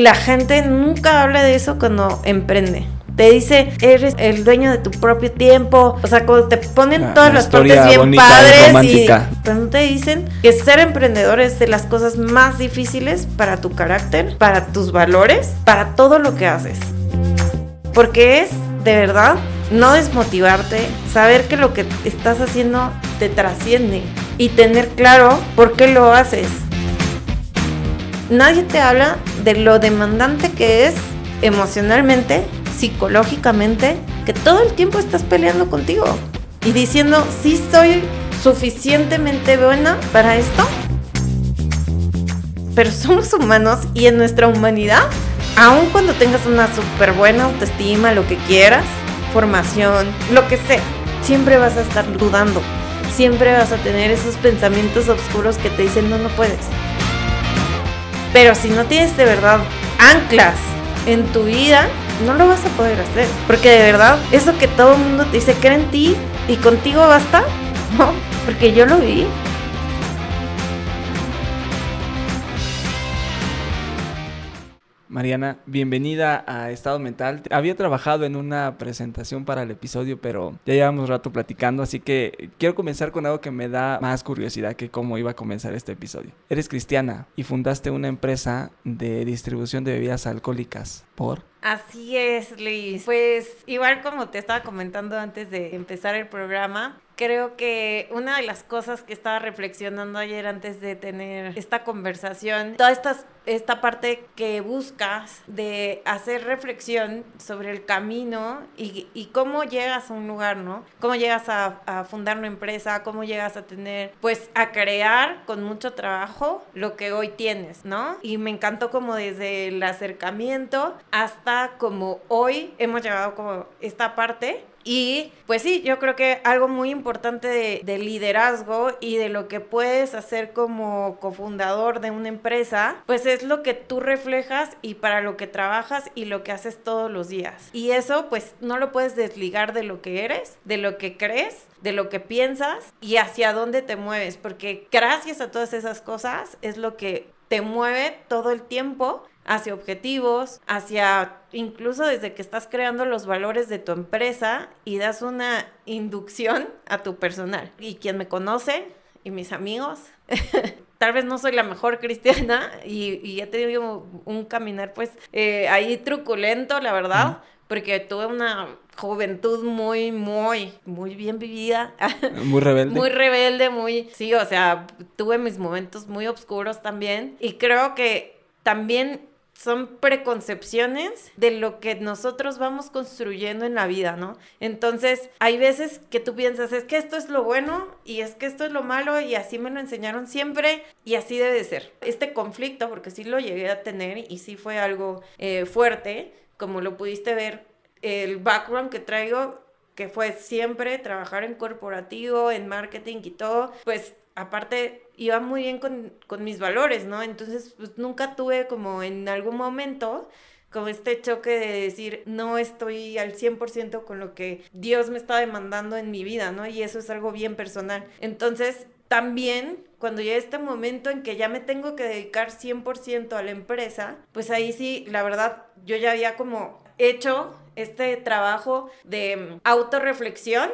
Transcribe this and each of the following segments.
La gente nunca habla de eso cuando emprende. Te dice, eres el dueño de tu propio tiempo. O sea, cuando te ponen todas la las partes bien bonita padres. Y, pero no te dicen que ser emprendedor es de las cosas más difíciles para tu carácter, para tus valores, para todo lo que haces. Porque es, de verdad, no desmotivarte, saber que lo que estás haciendo te trasciende y tener claro por qué lo haces. Nadie te habla de lo demandante que es emocionalmente, psicológicamente, que todo el tiempo estás peleando contigo y diciendo, sí soy suficientemente buena para esto. Pero somos humanos y en nuestra humanidad, aun cuando tengas una súper buena autoestima, lo que quieras, formación, lo que sea, siempre vas a estar dudando. Siempre vas a tener esos pensamientos oscuros que te dicen, no, no puedes. Pero si no tienes de verdad anclas en tu vida, no lo vas a poder hacer. Porque de verdad, eso que todo el mundo te dice, cree en ti y contigo basta, no, porque yo lo vi. Mariana, bienvenida a Estado Mental. Había trabajado en una presentación para el episodio, pero ya llevamos rato platicando, así que quiero comenzar con algo que me da más curiosidad que cómo iba a comenzar este episodio. Eres cristiana y fundaste una empresa de distribución de bebidas alcohólicas. ¿Por? Así es, Liz. Pues igual como te estaba comentando antes de empezar el programa, creo que una de las cosas que estaba reflexionando ayer antes de tener esta conversación, toda esta, esta parte que buscas de hacer reflexión sobre el camino y, y cómo llegas a un lugar, ¿no? Cómo llegas a, fundar una empresa, cómo llegas a tener, pues a crear con mucho trabajo lo que hoy tienes, ¿no? Y me encantó como desde el acercamiento hasta como hoy hemos llegado como esta parte y pues sí, yo creo que algo muy importante de, de, liderazgo y de lo que puedes hacer como cofundador de una empresa, pues es lo que tú reflejas y para lo que trabajas y lo que haces todos los días. Y eso pues no lo puedes desligar de lo que eres, de lo que crees, de lo que piensas y hacia dónde te mueves, porque gracias a todas esas cosas es lo que te mueve todo el tiempo hacia objetivos, hacia incluso desde que estás creando los valores de tu empresa y das una inducción a tu personal. Y quien me conoce y mis amigos, tal vez no soy la mejor cristiana y, y he tenido un caminar pues eh, ahí truculento, la verdad. Porque tuve una juventud muy, muy, muy bien vivida. Muy rebelde. muy rebelde, muy... Sí, o sea, tuve mis momentos muy oscuros también. Y creo que también son preconcepciones de lo que nosotros vamos construyendo en la vida, ¿no? Entonces, hay veces que tú piensas, es que esto es lo bueno y es que esto es lo malo y así me lo enseñaron siempre y así debe de ser. Este conflicto, porque sí lo llegué a tener y sí fue algo eh, fuerte, como lo pudiste ver, el background que traigo, que fue siempre trabajar en corporativo, en marketing y todo, pues aparte iba muy bien con, con mis valores, ¿no? Entonces, pues nunca tuve como en algún momento como este choque de decir, no estoy al 100% con lo que Dios me está demandando en mi vida, ¿no? Y eso es algo bien personal. Entonces, también cuando llegue este momento en que ya me tengo que dedicar 100% a la empresa, pues ahí sí, la verdad, yo ya había como hecho este trabajo de autorreflexión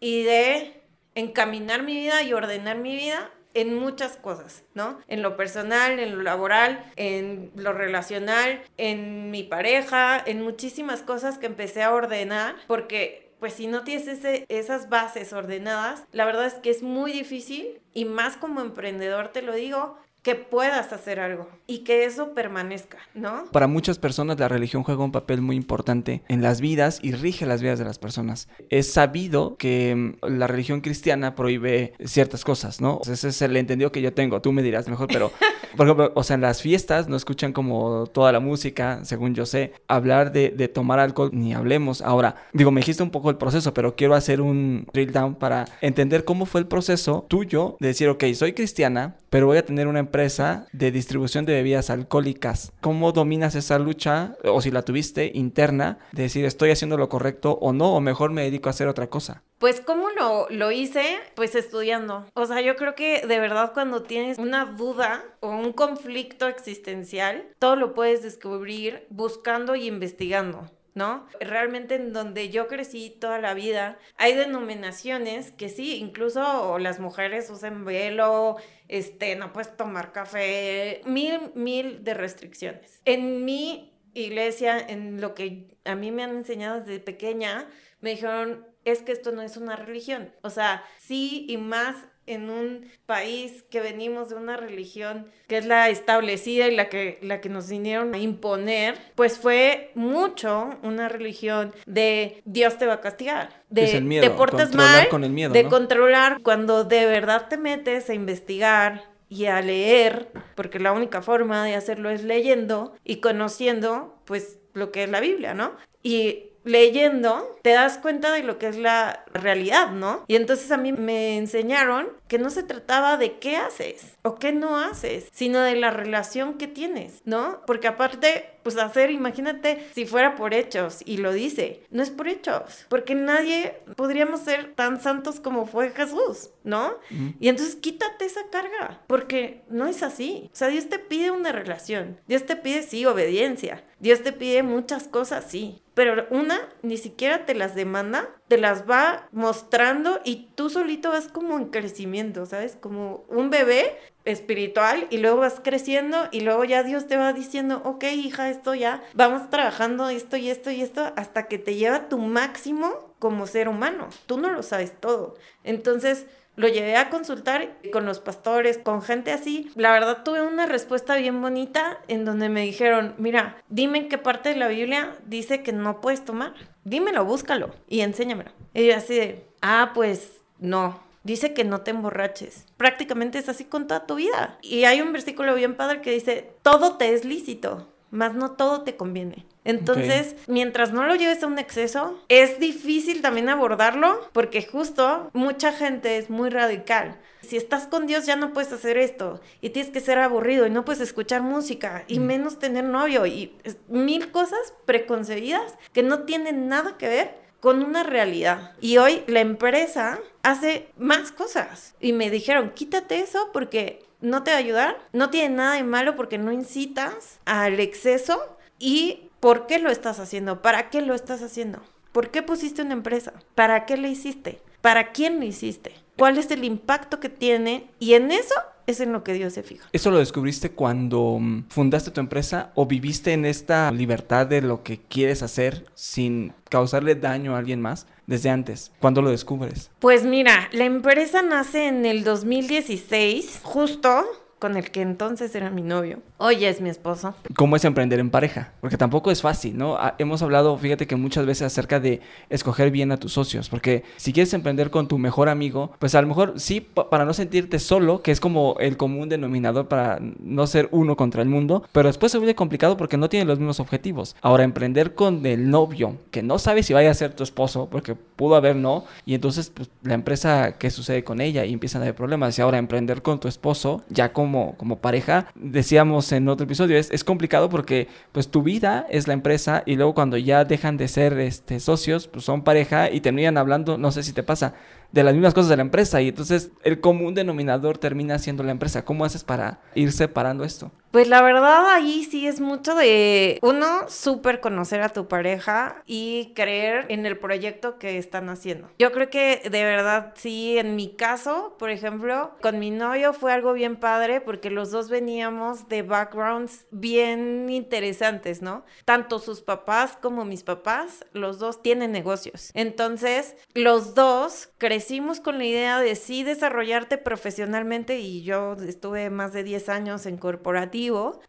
y de encaminar mi vida y ordenar mi vida en muchas cosas, ¿no? En lo personal, en lo laboral, en lo relacional, en mi pareja, en muchísimas cosas que empecé a ordenar, porque pues si no tienes ese, esas bases ordenadas, la verdad es que es muy difícil y más como emprendedor te lo digo, que puedas hacer algo y que eso permanezca, ¿no? Para muchas personas la religión juega un papel muy importante en las vidas y rige las vidas de las personas. Es sabido que mm, la religión cristiana prohíbe ciertas cosas, ¿no? Ese es el entendido que yo tengo. Tú me dirás mejor, pero, por ejemplo, o sea, en las fiestas no escuchan como toda la música, según yo sé. Hablar de, de tomar alcohol, ni hablemos. Ahora, digo, me dijiste un poco el proceso, pero quiero hacer un drill down para entender cómo fue el proceso tuyo de decir, ok, soy cristiana, pero voy a tener una empresa de distribución de bebidas alcohólicas. ¿Cómo dominas esa lucha, o si la tuviste, interna, de decir estoy haciendo lo correcto o no, o mejor me dedico a hacer otra cosa? Pues ¿cómo lo, lo hice? Pues estudiando. O sea, yo creo que de verdad cuando tienes una duda o un conflicto existencial, todo lo puedes descubrir buscando y investigando. ¿no? Realmente en donde yo crecí toda la vida, hay denominaciones que sí, incluso las mujeres usan velo, este, no puedes tomar café, mil, mil de restricciones. En mi iglesia, en lo que a mí me han enseñado desde pequeña, me dijeron, es que esto no es una religión. O sea, sí y más en un país que venimos de una religión que es la establecida y la que, la que nos vinieron a imponer, pues fue mucho una religión de Dios te va a castigar, de miedo, te portas mal, con el miedo, de controlar cuando de verdad te metes a investigar y a leer, porque la única forma de hacerlo es leyendo y conociendo pues lo que es la Biblia, ¿no? Y leyendo, te das cuenta de lo que es la realidad, ¿no? Y entonces a mí me enseñaron que no se trataba de qué haces o qué no haces, sino de la relación que tienes, ¿no? Porque aparte, pues hacer, imagínate si fuera por hechos, y lo dice, no es por hechos, porque nadie podríamos ser tan santos como fue Jesús, ¿no? Y entonces quítate esa carga, porque no es así. O sea, Dios te pide una relación, Dios te pide, sí, obediencia, Dios te pide muchas cosas, sí, pero una ni siquiera te las demanda, te las va mostrando y tú solito vas como en crecimiento, ¿sabes? Como un bebé espiritual y luego vas creciendo y luego ya Dios te va diciendo, ok hija, esto ya, vamos trabajando esto y esto y esto hasta que te lleva tu máximo como ser humano. Tú no lo sabes todo. Entonces, lo llevé a consultar con los pastores, con gente así. La verdad tuve una respuesta bien bonita en donde me dijeron, mira, dime en qué parte de la Biblia dice que no puedes tomar. Dímelo, búscalo y enséñamelo. Y yo así de, ah, pues no. Dice que no te emborraches. Prácticamente es así con toda tu vida. Y hay un versículo bien padre que dice, todo te es lícito, mas no todo te conviene. Entonces, mientras no lo lleves a un exceso, es difícil también abordarlo porque justo mucha gente es muy radical. Si estás con Dios ya no puedes hacer esto y tienes que ser aburrido y no puedes escuchar música y mm. menos tener novio y mil cosas preconcebidas que no tienen nada que ver con una realidad. Y hoy la empresa hace más cosas y me dijeron, quítate eso porque no te va a ayudar, no tiene nada de malo porque no incitas al exceso y ¿por qué lo estás haciendo? ¿Para qué lo estás haciendo? ¿Por qué pusiste una empresa? ¿Para qué le hiciste? ¿Para quién lo hiciste? ¿Cuál es el impacto que tiene? Y en eso es en lo que Dios se fija. ¿Eso lo descubriste cuando mm, fundaste tu empresa o viviste en esta libertad de lo que quieres hacer sin causarle daño a alguien más desde antes? ¿Cuándo lo descubres? Pues mira, la empresa nace en el 2016, justo con el que entonces era mi novio. Hoy es mi esposo. ¿Cómo es emprender en pareja? Porque tampoco es fácil, ¿no? Ah, hemos hablado, fíjate que muchas veces acerca de escoger bien a tus socios, porque si quieres emprender con tu mejor amigo, pues a lo mejor sí, para no sentirte solo, que es como el común denominador para no ser uno contra el mundo, pero después se vuelve complicado porque no tienen los mismos objetivos. Ahora, emprender con el novio, que no sabe si vaya a ser tu esposo, porque pudo haber no, y entonces pues, la empresa, ¿qué sucede con ella? Y empiezan a haber problemas. Y ahora emprender con tu esposo, ya con como, pareja, decíamos en otro episodio, es, es, complicado porque pues tu vida es la empresa y luego cuando ya dejan de ser este, socios, pues son pareja y terminan hablando, no sé si te pasa, de las mismas cosas de la empresa y entonces el común denominador termina siendo la empresa. ¿Cómo haces para ir separando esto? Pues la verdad ahí sí es mucho de uno súper conocer a tu pareja y creer en el proyecto que están haciendo. Yo creo que de verdad sí, en mi caso, por ejemplo, con mi novio fue algo bien padre porque los dos veníamos de backgrounds bien interesantes, ¿no? Tanto sus papás como mis papás, los dos tienen negocios. Entonces, los dos crecimos con la idea de sí desarrollarte profesionalmente y yo estuve más de 10 años en corporativo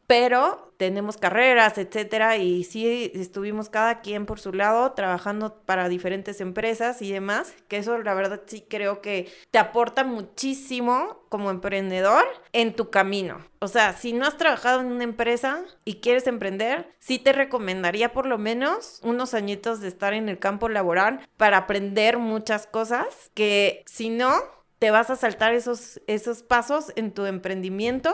pero tenemos carreras, etcétera, y sí estuvimos cada quien por su lado trabajando para diferentes empresas y demás, que eso la verdad sí creo que te aporta muchísimo como emprendedor en tu camino. O sea, si no has trabajado en una empresa y quieres emprender, sí te recomendaría por lo menos unos añitos de estar en el campo laboral para aprender muchas cosas que si no te vas a saltar esos, esos pasos en tu emprendimiento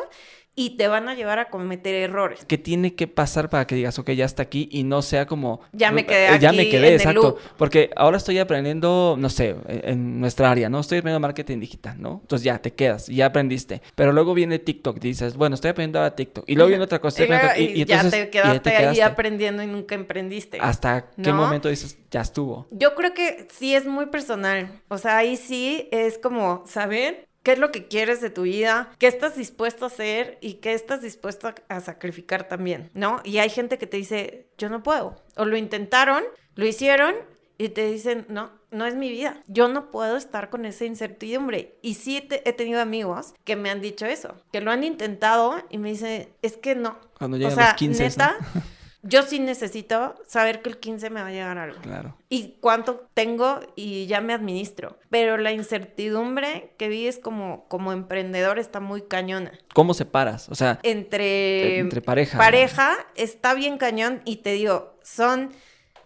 y te van a llevar a cometer errores. ¿Qué tiene que pasar para que digas, ok, ya está aquí y no sea como... Ya me quedé aquí Ya me quedé, en el exacto. loop. Porque ahora estoy aprendiendo, no sé, en nuestra área, ¿no? Estoy aprendiendo marketing digital, ¿no? Entonces ya te quedas y ya aprendiste. Pero luego viene TikTok, dices, bueno, estoy aprendiendo ahora TikTok. Y luego viene otra cosa, Y, luego- ya te quedaste, te ahí quedaste. aprendiendo y nunca emprendiste. ¿Hasta qué momento dices, ya estuvo? Yo creo que sí es muy personal. O sea, ahí sí es como saber qué es lo que quieres de tu vida, qué estás dispuesto a hacer y qué estás dispuesto a, sacrificar también, ¿no? Y hay gente que te dice, yo no puedo. O lo intentaron, lo hicieron y te dicen, no, no es mi vida. Yo no puedo estar con esa incertidumbre. Y sí te- he tenido amigos que me han dicho eso, que lo han intentado y me dicen, es que no. Cuando o llegan sea, los 15, ¿no? yo sí necesito saber que el 15 me va a llegar algo Claro. y cuánto tengo y ya me administro. Pero la incertidumbre que vives como, como emprendedor está muy cañona. ¿Cómo separas? O sea, Entre, Entre pareja. Pareja está bien cañón y te digo, son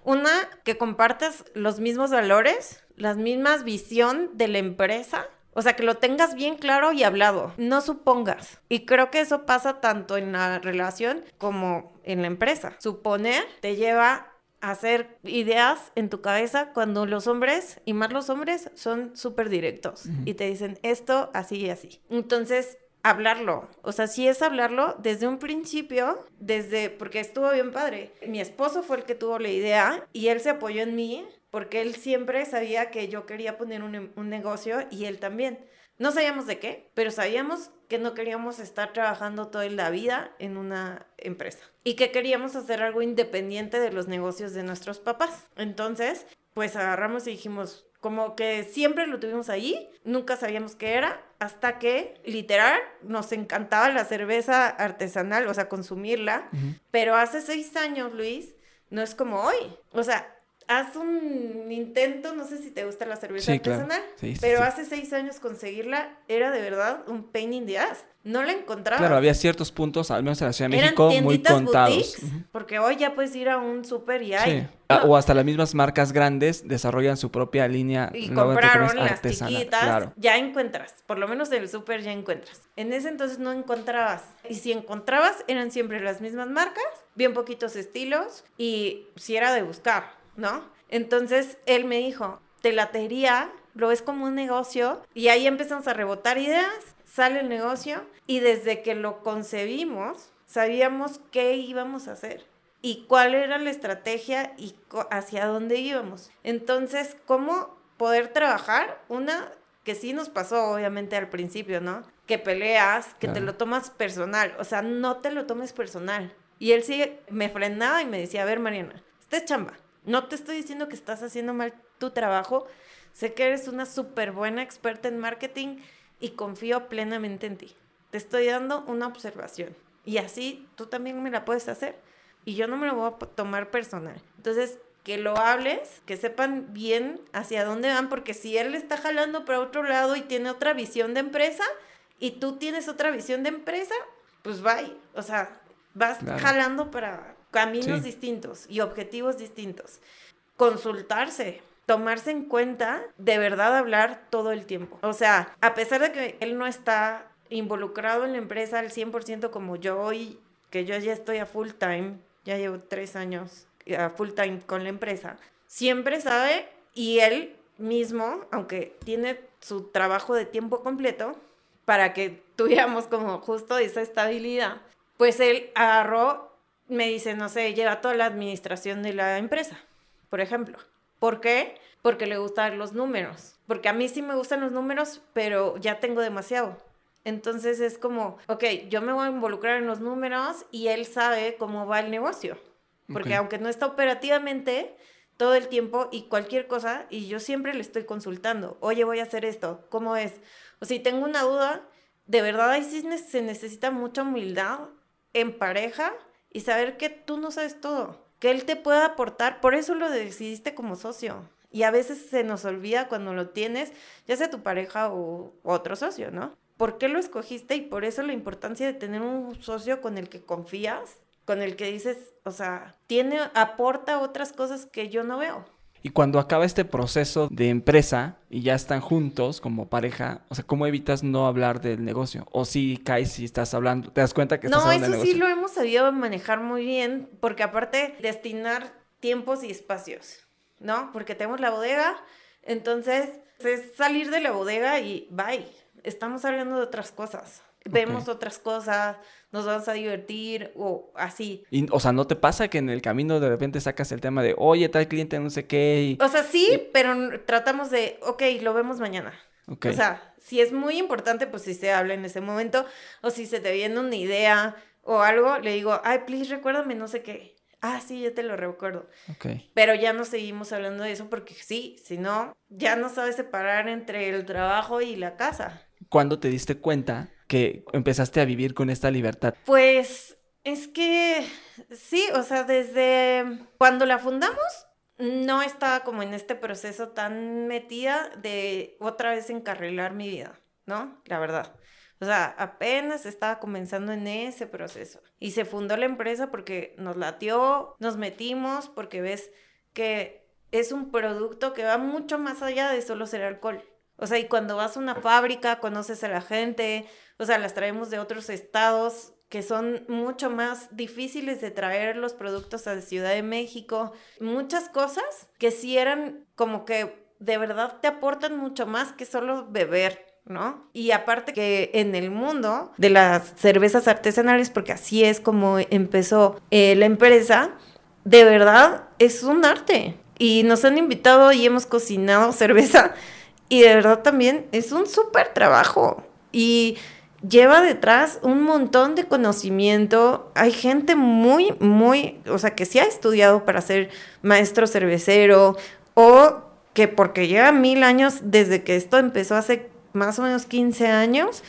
una que compartes los mismos valores, las mismas visión de la empresa. O sea, que lo tengas bien claro y hablado. No supongas. Y creo que eso pasa tanto en la relación como en la empresa. Suponer te lleva a hacer ideas en tu cabeza cuando los hombres, y más los hombres, son súper directos. Y te dicen esto, así y así. Entonces, hablarlo. O sea, sí es hablarlo desde un principio, desde, porque estuvo bien padre. Mi esposo fue el que tuvo la idea y él se apoyó en mí porque él siempre sabía que yo quería poner un, un negocio y él también. No sabíamos de qué, pero sabíamos que no queríamos estar trabajando toda la vida en una empresa y que queríamos hacer algo independiente de los negocios de nuestros papás. Entonces, pues agarramos y dijimos, como que siempre lo tuvimos ahí, nunca sabíamos qué era, hasta que literal nos encantaba la cerveza artesanal, o sea, consumirla, pero hace seis años, Luis, no es como hoy. O sea, haz un intento, no sé si te gusta la cerveza Sí, claro. artesanal, Sí, sí, pero hace seis años conseguirla era de verdad un pain in the ass. No la encontraba. Claro, había ciertos puntos, al menos en la Ciudad de México, muy contados. boutiques, porque hoy ya puedes ir a un súper y hay. Sí. Ah, O hasta las mismas marcas grandes desarrollan su propia línea. y compraron las chiquitas, Claro. ya encuentras, por lo menos en el súper ya encuentras. En ese entonces no encontrabas. Y si encontrabas, eran siempre las mismas marcas, bien poquitos estilos, y si era de buscar, ¿no? Entonces él me dijo, te latería, lo ves como un negocio, y ahí empezamos a rebotar ideas, sale el negocio, y desde que lo concebimos, sabíamos qué íbamos a hacer y cuál era la estrategia y hacia dónde íbamos. Entonces, ¿cómo poder trabajar? Una que sí nos pasó, obviamente, al principio, ¿no? Que peleas, que te lo tomas personal, o sea, no te lo tomes personal. Y él sí me frenaba y me decía, a ver, Mariana, esta es chamba. No te estoy diciendo que estás haciendo mal tu trabajo. Sé que eres una súper buena experta en marketing y confío plenamente en ti. Te estoy dando una observación. Y así tú también me la puedes hacer. Y yo no me lo voy a tomar personal. Entonces, que lo hables, que sepan bien hacia dónde van, porque si él está jalando para otro lado y tiene otra visión de empresa, y tú tienes otra visión de empresa, pues bye. O sea, vas Claro. jalando para caminos Sí. distintos y objetivos distintos. Consultarse, tomarse en cuenta, de verdad hablar todo el tiempo. O sea, a pesar de que él no está involucrado en la empresa al 100% como yo y que yo ya estoy a full time, ya llevo tres años a full time con la empresa, siempre sabe y él mismo, aunque tiene su trabajo de tiempo completo, para que tuviéramos como justo esa estabilidad, pues él agarró, me dice, no sé, lleva toda la administración de la empresa, por ejemplo. ¿Por qué? Porque le gustan los números. Porque a mí sí me gustan los números, pero ya tengo demasiado. Entonces es como, ok, yo me voy a involucrar en los números y él sabe cómo va el negocio. Porque aunque no está operativamente todo el tiempo y cualquier cosa, y yo siempre le estoy consultando, oye, voy a hacer esto, ¿cómo es? O si tengo una duda, de verdad ahí sí se necesita mucha humildad en pareja y saber que tú no sabes todo, que él te pueda aportar, por eso lo decidiste como socio. Y a veces se nos olvida cuando lo tienes, ya sea tu pareja o otro socio, ¿no? ¿Por qué lo escogiste? Y por eso la importancia de tener un socio con el que confías, con el que dices, o sea, tiene, aporta otras cosas que yo no veo. Y cuando acaba este proceso de empresa y ya están juntos como pareja, o sea, ¿cómo evitas no hablar del negocio? O si caes si estás hablando, te das cuenta que estás no, hablando del eso negocio. sí lo hemos sabido manejar muy bien, porque aparte destinar tiempos y espacios, ¿no? Porque tenemos la bodega, entonces es salir de la bodega y bye. Estamos hablando de otras cosas. Vemos otras cosas, nos vamos a divertir o así. Y, o sea, ¿no te pasa que en el camino de repente sacas el tema de, oye, tal cliente no sé qué? Y... O sea, sí, pero tratamos de, ok, lo vemos mañana. Ok. O sea, si es muy importante, pues si se habla en ese momento, o si se te viene una idea o algo, le digo, ay, please, recuérdame no sé qué. Ah, sí, ya te lo recuerdo. ok. Pero ya no seguimos hablando de eso porque sí, si no, ya no sabes separar entre el trabajo y la casa. ¿Cuándo te diste cuenta que empezaste a vivir con esta libertad? Pues es que sí, o sea, desde cuando la fundamos, no estaba como en este proceso tan metida de otra vez encarrilar mi vida, ¿no? La verdad. O sea, apenas estaba comenzando en ese proceso. Y se fundó la empresa porque nos latió, nos metimos, porque ves que es un producto que va mucho más allá de solo ser alcohol. O sea, y cuando vas a una fábrica, conoces a la gente, o sea, las traemos de otros estados que son mucho más difíciles de traer los productos a Ciudad de México. Muchas cosas que sí eran como que de verdad te aportan mucho más que solo beber. ¿No? Y aparte que en el mundo de las cervezas artesanales, porque así es como empezó eh, la empresa, de verdad es un arte. Y nos han invitado y hemos cocinado cerveza y de verdad también es un súper trabajo. Y lleva detrás un montón de conocimiento. Hay gente muy, muy, o sea, que sí ha estudiado para ser maestro cervecero o que porque lleva mil años desde que esto empezó hace más o menos 15 años,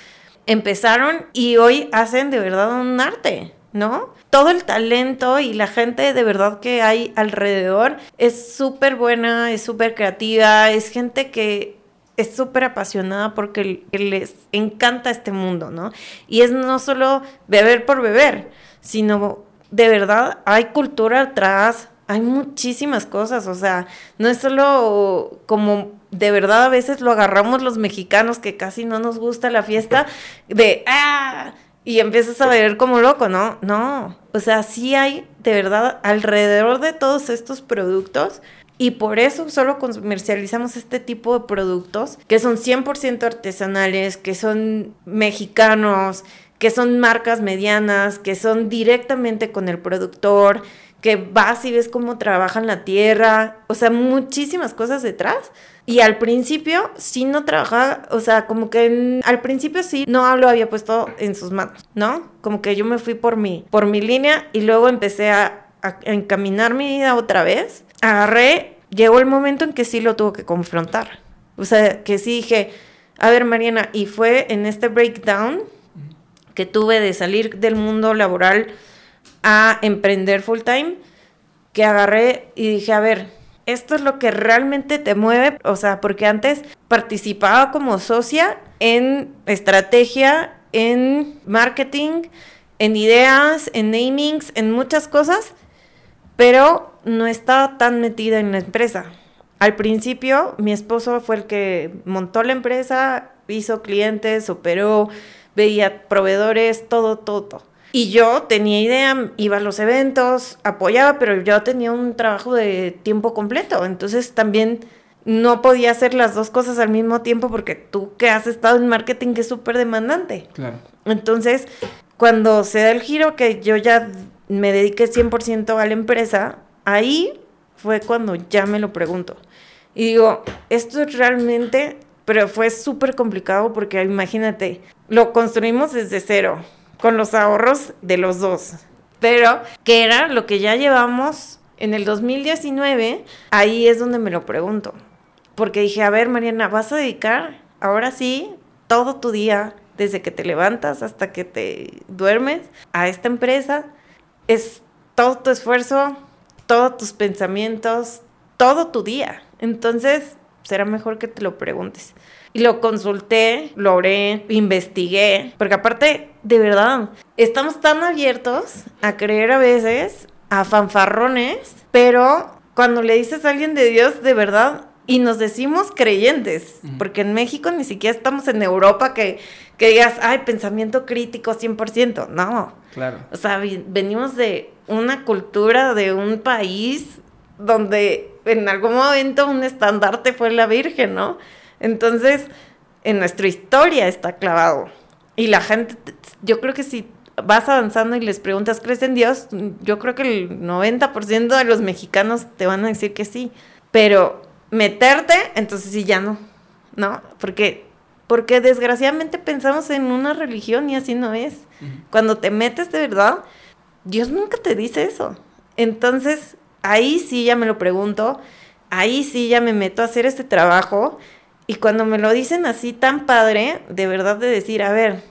empezaron y hoy hacen de verdad un arte, ¿no? Todo el talento y la gente de verdad que hay alrededor es súper buena, es súper creativa, es gente que es súper apasionada porque les encanta este mundo, ¿no? Y es no solo beber por beber, sino de verdad hay cultura atrás, hay muchísimas cosas, o sea, no es solo como de verdad a veces lo agarramos los mexicanos que casi no nos gusta la fiesta de ¡ah! y empiezas a beber como loco, ¿no? No, o sea, sí hay de verdad alrededor de todos estos productos y por eso solo comercializamos este tipo de productos que son 100% artesanales, que son mexicanos, que son marcas medianas, que son directamente con el productor, que vas y ves cómo trabajan la tierra, o sea, muchísimas cosas detrás. Y al principio sí no trabajaba, o sea, como que en- al principio sí no lo había puesto en sus manos, ¿no? Como que yo me fui por mi, por mi línea y luego empecé a, a encaminar mi vida otra vez. Agarré, llegó el momento en que sí lo tuve que confrontar. O sea, que sí dije, a ver Mariana, y fue en este breakdown que tuve de salir del mundo laboral a emprender full time, que agarré y dije, a ver, esto es lo que realmente te mueve, o sea, porque antes participaba como socia en estrategia, en marketing, en ideas, en namings, en muchas cosas, pero no estaba tan metida en la empresa. Al principio, mi esposo fue el que montó la empresa, hizo clientes, operó, veía proveedores, todo, todo, todo. Y yo tenía idea, iba a los eventos, apoyaba, pero yo tenía un trabajo de tiempo completo. Entonces también no podía hacer las dos cosas al mismo tiempo porque tú que has estado en marketing que es súper demandante. Claro. Entonces, cuando se da el giro que yo ya me dediqué 100% a la empresa, ahí fue cuando ya me lo pregunto. Y digo, esto es realmente, pero fue súper complicado porque imagínate, lo construimos desde cero, con los ahorros de los dos. Pero, que era lo que ya llevamos en el 2019, ahí es donde me lo pregunto. Porque dije, a ver, Mariana, vas a dedicar ahora sí todo tu día, desde que te levantas hasta que te duermes, a esta empresa. Es todo tu esfuerzo, todos tus pensamientos, todo tu día. Entonces, será mejor que te lo preguntes. Y lo consulté, lo oré, investigué, porque aparte, de verdad, estamos tan abiertos a creer a veces a fanfarrones, pero cuando le dices a alguien de Dios, de verdad, y nos decimos creyentes, porque en México ni siquiera estamos en Europa que, que digas, ay, pensamiento crítico 100%. No. Claro. O sea, venimos de una cultura, de un país donde en algún momento un estandarte fue la Virgen, ¿no? Entonces, en nuestra historia está clavado. Y la gente, yo creo que si vas avanzando y les preguntas, ¿crees en Dios? Yo creo que el 90% de los mexicanos te van a decir que sí. Pero meterte, entonces sí ya no, ¿no? Porque, porque desgraciadamente pensamos en una religión y así no es. Cuando te metes de verdad, Dios nunca te dice eso. Entonces, ahí sí ya me lo pregunto, ahí sí ya me meto a hacer este trabajo. Y cuando me lo dicen así tan padre, de verdad de decir, a ver,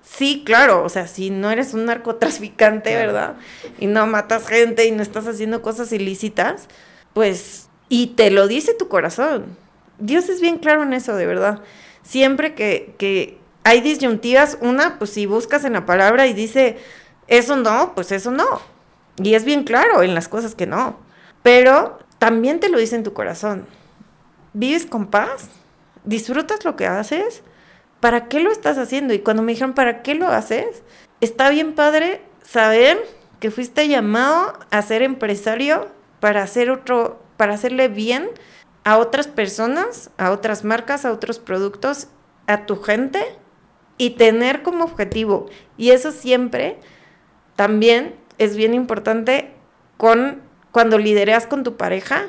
sí, claro, o sea, si no eres un narcotraficante, ¿verdad? Y no matas gente y no estás haciendo cosas ilícitas, pues, y te lo dice tu corazón. Dios es bien claro en eso, de verdad. Siempre que, que hay disyuntivas, una, pues si buscas en la palabra y dice, eso no, pues eso no. Y es bien claro en las cosas que no. Pero también te lo dice en tu corazón. ¿Vives con paz? ¿Disfrutas lo que haces? ¿Para qué lo estás haciendo? Y cuando me dijeron, ¿para qué lo haces? Está bien padre saber que fuiste llamado a ser empresario para hacer otro, para hacerle bien a otras personas, a otras marcas, a otros productos, a tu gente y tener como objetivo. Y eso siempre también es bien importante con cuando lidereas con tu pareja,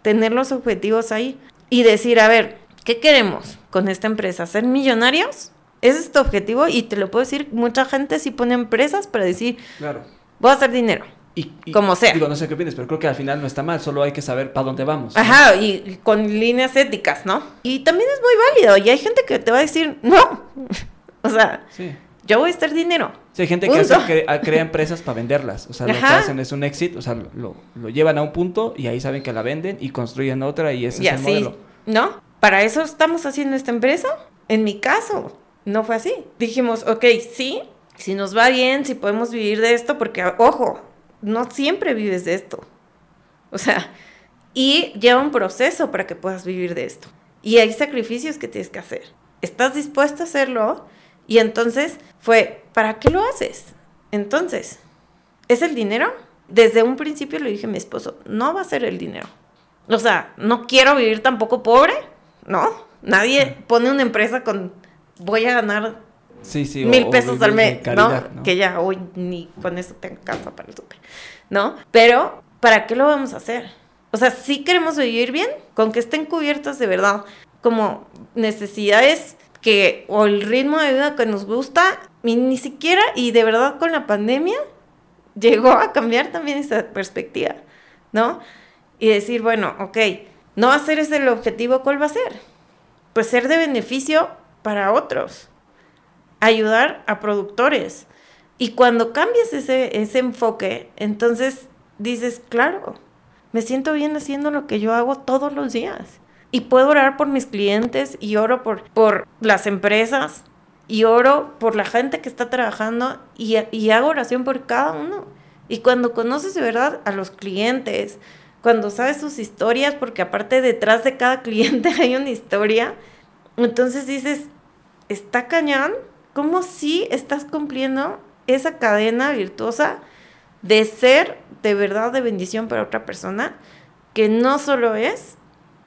tener los objetivos ahí y decir, a ver, ¿qué queremos con esta empresa? ¿Ser millonarios? Ese es tu objetivo y te lo puedo decir, mucha gente sí pone empresas para decir, claro. voy a hacer dinero. Y, como sea. Digo, no sé qué opinas, pero creo que al final no está mal, solo hay que saber para dónde vamos. Ajá, y con líneas éticas, ¿no? Y también es muy válido, y hay gente que te va a decir, no. o sea, sí yo voy a estar dinero. Sí, hay gente que crea empresas para venderlas. O sea, lo que hacen es un exit, o sea, lo, llevan a un punto y ahí saben que la venden y construyen otra y ese es el modelo. ¿No? Para eso estamos haciendo esta empresa. En mi caso, no fue así. Dijimos, ok, sí, si nos va bien, si podemos vivir de esto, porque, ojo, no siempre vives de esto. O sea, y lleva un proceso para que puedas vivir de esto. Y hay sacrificios que tienes que hacer. ¿Estás dispuesto a hacerlo? Y entonces fue, ¿para qué lo haces? Entonces, ¿es el dinero? Desde un principio le dije a mi esposo, no va a ser el dinero. O sea, no quiero vivir tampoco pobre, ¿no? Nadie pone una empresa con, voy a ganar mil pesos al mes, ¿no? Que ya hoy ni con eso tengo casa para el súper, ¿no? Pero, ¿para qué lo vamos a hacer? O sea, sí queremos vivir bien, con que estén cubiertas de verdad como necesidades que o el ritmo de vida que nos gusta, ni siquiera, y de verdad con la pandemia, llegó a cambiar también esa perspectiva, ¿no? Y decir, bueno, ok, no ser ese el objetivo, ¿cuál va a ser? Pues ser de beneficio para otros, ayudar a productores. Y cuando cambias ese, ese enfoque, entonces dices, claro, me siento bien haciendo lo que yo hago todos los días. Y puedo orar por mis clientes y oro por, por las empresas y oro por la gente que está trabajando y, y hago oración por cada uno. Y cuando conoces de verdad a los clientes, cuando sabes sus historias, porque aparte detrás de cada cliente hay una historia, entonces dices, está cañón, ¿cómo si estás cumpliendo esa cadena virtuosa de ser de verdad de bendición para otra persona, que no solo es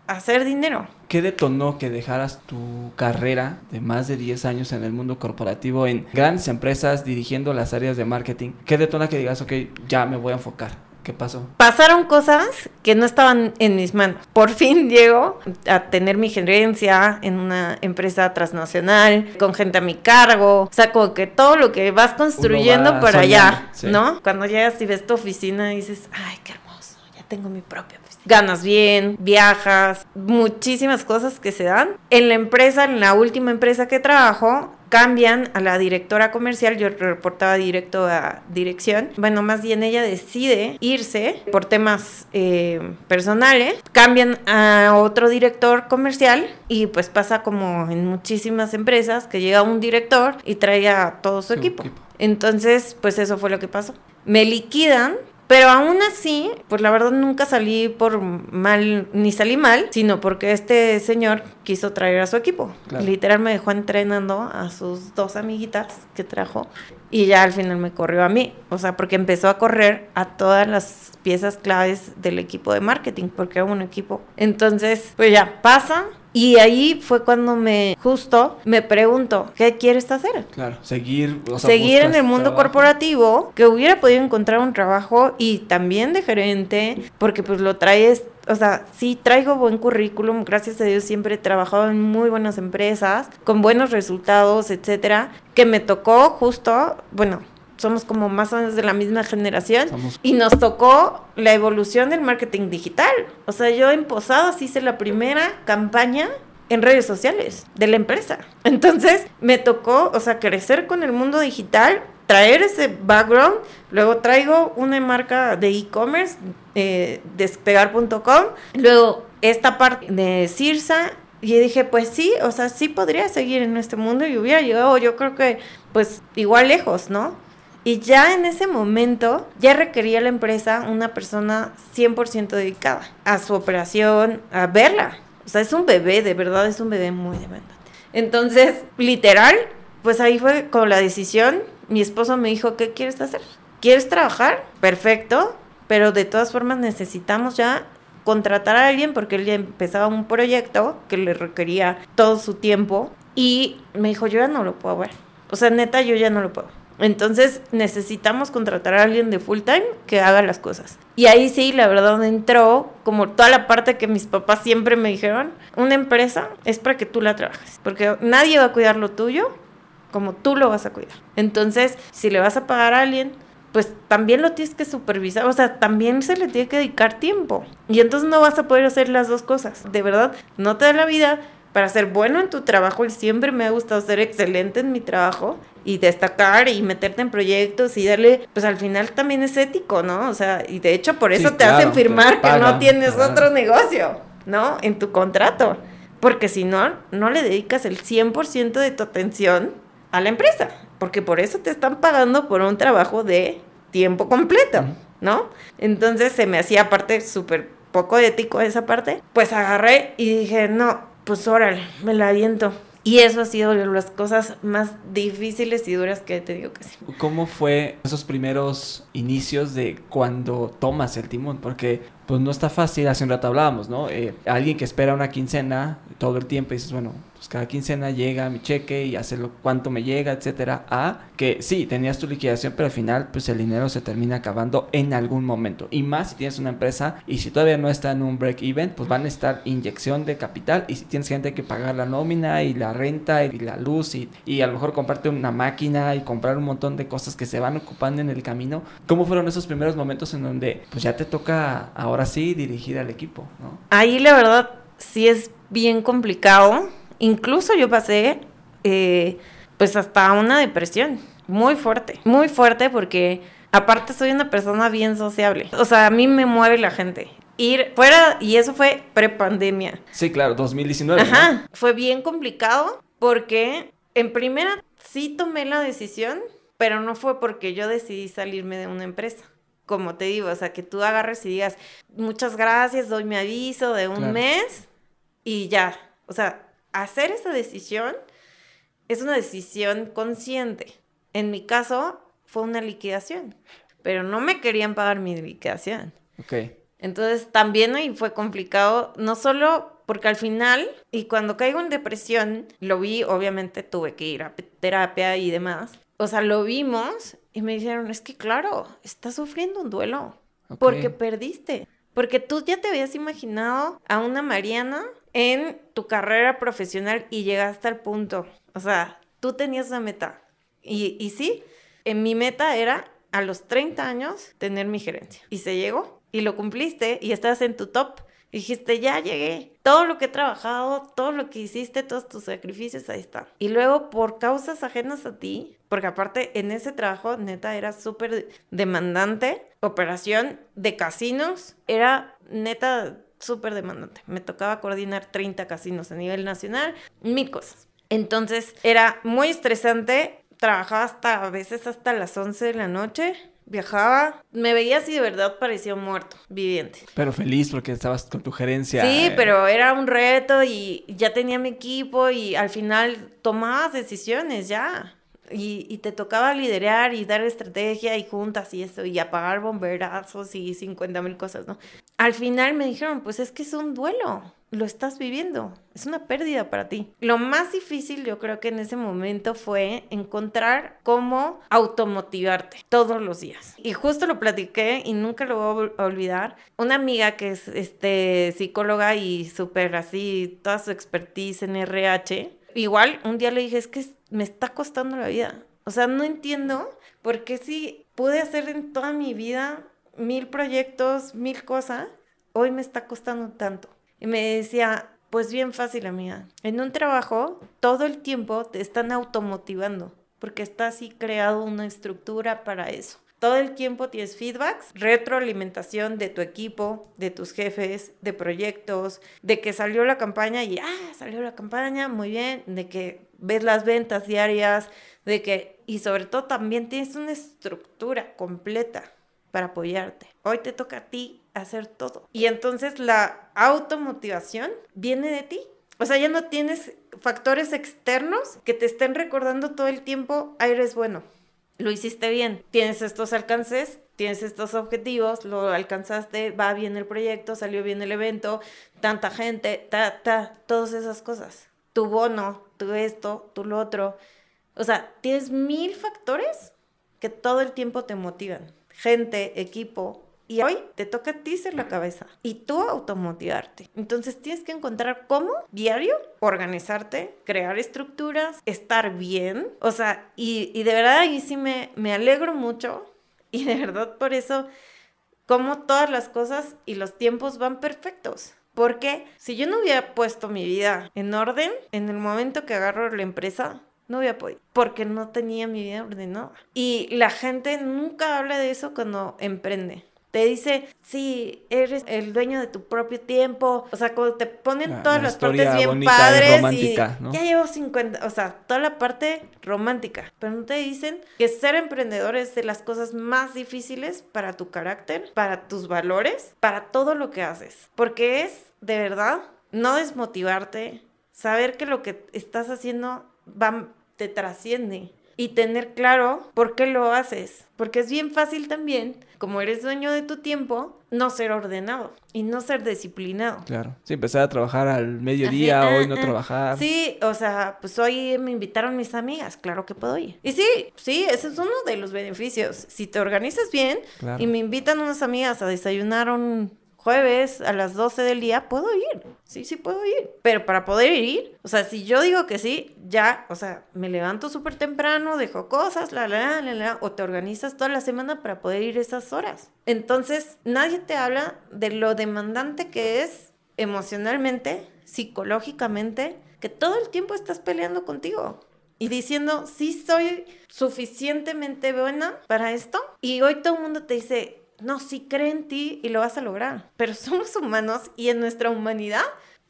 hacer dinero. ¿Qué detonó que dejaras tu carrera de más de 10 años en el mundo corporativo, en grandes empresas, dirigiendo las áreas de marketing? ¿Qué detona que digas, ok, ya me voy a enfocar? ¿Qué pasó? Pasaron cosas que no estaban en mis manos. Por fin llego a tener mi gerencia en una empresa transnacional, con gente a mi cargo. O sea, como que todo lo que vas construyendo para allá, ¿no? Cuando llegas y ves tu oficina dices, ay, qué hermoso, ya tengo mi propia ganas bien, viajas, muchísimas cosas que se dan. En la empresa, en la última empresa que trabajo, cambian a la directora comercial, yo reportaba directo a dirección, bueno, más bien ella decide irse por temas eh, personales, cambian a otro director comercial y pues pasa como en muchísimas empresas que llega un director y trae a todo su, equipo. equipo. Entonces, pues eso fue lo que pasó. Me liquidan Pero aún así, pues la verdad nunca salí por mal, ni salí mal, sino porque este señor quiso traer a su equipo. Literal me dejó entrenando a sus dos amiguitas que trajo y ya al final me corrió a mí. O sea, porque empezó a correr a todas las piezas claves del equipo de marketing, porque era un equipo. Entonces, pues ya pasa, y ahí fue cuando me, justo, me pregunto, ¿qué quieres hacer? Claro, seguir. seguir en el mundo corporativo, que hubiera podido encontrar un trabajo y también de gerente, porque pues lo traes, o sea, sí traigo buen currículum, gracias a Dios siempre he trabajado en muy buenas empresas, con buenos resultados, etcétera, que me tocó justo, bueno, somos como más o menos de la misma generación y nos tocó la evolución del marketing digital. O sea, yo en Posadas hice la primera campaña en redes sociales de la empresa. Entonces me tocó, o sea, crecer con el mundo digital, traer ese background, luego traigo una marca de e-commerce, eh, despegar.com, luego esta parte de Cirsa y dije, pues sí, o sea, sí podría seguir en este mundo y hubiera llegado, yo creo que, pues igual lejos, ¿no? Y ya en ese momento, ya requería la empresa una persona 100% dedicada a su operación, a verla. O sea, es un bebé, de verdad es un bebé muy demandante. Entonces, literal, pues ahí fue con la decisión. Mi esposo me dijo, ¿qué quieres hacer? ¿Quieres trabajar? Perfecto, pero de todas formas necesitamos ya contratar a alguien porque él ya empezaba un proyecto que le requería todo su tiempo y me dijo, yo ya no lo puedo ver. O sea, neta, yo ya no lo puedo. Entonces necesitamos contratar a alguien de full time que haga las cosas. Y ahí sí, la verdad entró como toda la parte que mis papás siempre me dijeron, una empresa es para que tú la trabajes, porque nadie va a cuidar lo tuyo como tú lo vas a cuidar. Entonces, si le vas a pagar a alguien, pues también lo tienes que supervisar, o sea, también se le tiene que dedicar tiempo. Y entonces no vas a poder hacer las dos cosas. De verdad, no te da la vida para ser bueno en tu trabajo y siempre me ha gustado ser excelente en mi trabajo y destacar y meterte en proyectos y darle, pues al final también es ético, ¿no? O sea, y de hecho por eso te hacen firmar que no tienes otro negocio, ¿no? En tu contrato. Porque si no, no le dedicas el 100% de tu atención a la empresa. Porque por eso te están pagando por un trabajo de tiempo completo, ¿no? Entonces se me hacía aparte súper poco ético esa parte. Pues agarré y dije, no, pues órale, me la aviento. Y eso ha sido las cosas más difíciles y duras que he tenido que hacer. ¿Cómo fue esos primeros inicios de cuando tomas el timón? Porque pues no está fácil, hace un rato hablábamos, ¿no? Eh, alguien que espera una quincena todo el tiempo y dices, bueno, pues cada quincena llega mi cheque y hace lo cuánto me llega, etcétera, a que sí, tenías tu liquidación, pero al final pues el dinero se termina acabando en algún momento. Y más si tienes una empresa y si todavía no está en un break even, pues van a estar inyección de capital y si tienes gente que pagar la nómina y la renta y la luz y, y a lo mejor comprarte una máquina y comprar un montón de cosas que se van ocupando en el camino. ¿Cómo fueron esos primeros momentos en donde pues ya te toca ahora sí dirigir al equipo, ¿no? Ahí la verdad sí es bien complicado Incluso yo pasé eh, pues hasta una depresión muy fuerte, muy fuerte porque aparte soy una persona bien sociable. O sea, a mí me mueve la gente. Ir fuera, y eso fue prepandemia. Sí, claro, 2019. Ajá, fue bien complicado porque en primera sí tomé la decisión, pero no fue porque yo decidí salirme de una empresa. Como te digo, o sea, que tú agarres y digas, muchas gracias, doy mi aviso de un mes y ya. O sea, hacer esa decisión es una decisión consciente. En mi caso, fue una liquidación, pero no me querían pagar mi liquidación. Ok. Entonces, también ahí fue complicado, no solo porque al final, y cuando caigo en depresión, lo vi, obviamente tuve que ir a terapia y demás. O sea, lo vimos y me dijeron, es que claro, estás sufriendo un duelo porque perdiste. Porque tú ya te habías imaginado a una Mariana en tu carrera profesional y llegaste al punto. O sea, tú tenías una meta. Y, y sí, en mi meta era a los 30 años tener mi gerencia. Y se llegó y lo cumpliste y estás en tu top. dijiste, ya llegué. Todo lo que he trabajado, todo lo que hiciste, todos tus sacrificios, ahí está. Y luego, por causas ajenas a ti, porque aparte en ese trabajo, neta, era súper demandante. Operación de casinos, era neta súper demandante. Me tocaba coordinar 30 casinos a nivel nacional, mil cosas. Entonces era muy estresante, trabajaba hasta a veces hasta las 11 de la noche viajaba, me veía así de verdad parecía muerto, viviente. Pero feliz porque estabas con tu gerencia. Sí, eh, pero era un reto y ya tenía mi equipo y al final tomabas decisiones ya. Y, y te tocaba liderar y dar estrategia y juntas y eso, y apagar bomberazos y 50 mil cosas, ¿no? Al final me dijeron, pues es que es un duelo, lo estás viviendo, es una pérdida para ti. Lo más difícil yo creo que en ese momento fue encontrar cómo automotivarte todos los días. Y justo lo platiqué y nunca lo voy a olvidar. Una amiga que es este, psicóloga y súper así, toda su expertise en RH, igual un día le dije, es que me está costando la vida. O sea, no entiendo por qué si pude hacer en toda mi vida mil proyectos, mil cosas, hoy me está costando tanto. Y me decía, pues bien fácil, amiga. En un trabajo, todo el tiempo te están automotivando, porque está así creado una estructura para eso. Todo el tiempo tienes feedbacks, retroalimentación de tu equipo, de tus jefes, de proyectos, de que salió la campaña y, ah, salió la campaña, muy bien, de que ves las ventas diarias, de que, y sobre todo también tienes una estructura completa para apoyarte. Hoy te toca a ti hacer todo. Y entonces la automotivación viene de ti. O sea, ya no tienes factores externos que te estén recordando todo el tiempo, eres bueno, lo hiciste bien, tienes estos alcances, tienes estos objetivos, lo alcanzaste, va bien el proyecto, salió bien el evento, tanta gente, ta, ta, todas esas cosas. Tu bono, tu esto, tu lo otro. O sea, tienes mil factores que todo el tiempo te motivan. Gente, equipo, y hoy te toca a ti ser la cabeza y tú automotivarte. Entonces tienes que encontrar cómo diario organizarte, crear estructuras, estar bien. O sea, y, y de verdad ahí sí me, me alegro mucho y de verdad por eso como todas las cosas y los tiempos van perfectos. Porque si yo no hubiera puesto mi vida en orden, en el momento que agarro la empresa, no hubiera podido, porque no tenía mi vida ordenada. Y la gente nunca habla de eso cuando emprende te dice, sí, eres el dueño de tu propio tiempo. O sea, cuando te ponen todas las partes bien padres y ya llevo 50, o sea, toda la parte romántica. Pero no te dicen que ser emprendedor es de las cosas más difíciles para tu carácter, para tus valores, para todo lo que haces. Porque es, de verdad, no desmotivarte, saber que lo que estás haciendo va, te trasciende y tener claro por qué lo haces. Porque es bien fácil también, como eres dueño de tu tiempo, no ser ordenado y no ser disciplinado. Claro. Sí, empezar a trabajar al mediodía, hoy no ah, ah. trabajar. Sí, o sea, pues hoy me invitaron mis amigas, claro que puedo ir. Y sí, sí, ese es uno de los beneficios. Si te organizas bien y me invitan unas amigas a desayunar un jueves a las 12 del día, puedo ir. Sí, sí puedo ir. Pero para poder ir, o sea, si yo digo que sí, ya, o sea, me levanto súper temprano, dejo cosas, la, la, la, la, o te organizas toda la semana para poder ir esas horas. Entonces, nadie te habla de lo demandante que es emocionalmente, psicológicamente, que todo el tiempo estás peleando contigo y diciendo, sí soy suficientemente buena para esto. Y hoy todo el mundo te dice, no, sí cree en ti y lo vas a lograr. Pero somos humanos y en nuestra humanidad,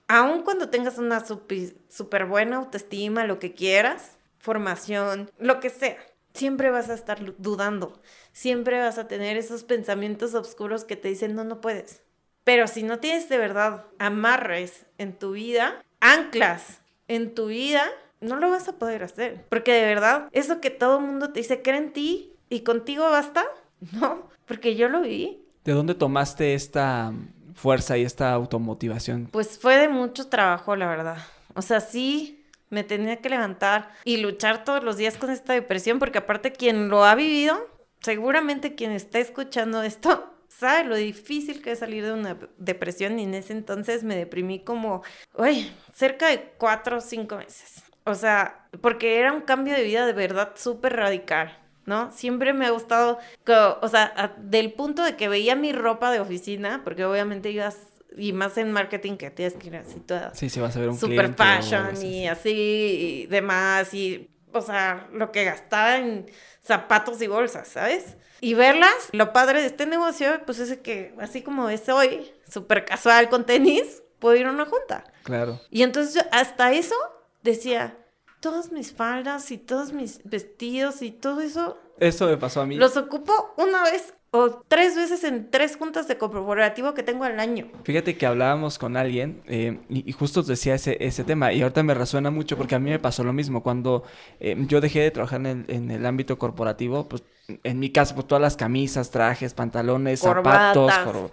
aun cuando tengas una súper buena autoestima, lo que quieras, formación, lo que sea, siempre vas a estar dudando. Siempre vas a tener esos pensamientos oscuros que te dicen, no, no puedes. Pero si no tienes de verdad amarres en tu vida, anclas en tu vida, no lo vas a poder hacer. Porque de verdad, eso que todo mundo te dice, cree en ti y contigo basta, no, porque yo lo vi. ¿De dónde tomaste esta fuerza y esta automotivación? Pues fue de mucho trabajo, la verdad. O sea, sí, me tenía que levantar y luchar todos los días con esta depresión, porque aparte quien lo ha vivido, seguramente quien está escuchando esto, sabe lo difícil que es salir de una depresión y en ese entonces me deprimí como, uy, cerca de cuatro o cinco meses. O sea, porque era un cambio de vida de verdad súper radical. ¿No? Siempre me ha gustado, o sea, del punto de que veía mi ropa de oficina, porque obviamente ibas, y más en marketing que tienes que ir así toda. Sí, sí, vas a ver un Super fashion y así y demás, y, o sea, lo que gastaba en zapatos y bolsas, ¿sabes? Y verlas, lo padre de este negocio, pues es que así como es hoy, súper casual con tenis, puedo ir a una junta. Claro. Y entonces hasta eso decía, todas mis faldas y todos mis vestidos y todo eso. Eso me pasó a mí. Los ocupo una vez o tres veces en tres juntas de corporativo que tengo al año. Fíjate que hablábamos con alguien eh, y, justo decía ese, ese tema y ahorita me resuena mucho porque a mí me pasó lo mismo. Cuando eh, yo dejé de trabajar en el, en el ámbito corporativo, pues en mi caso, pues todas las camisas, trajes, pantalones, zapatos.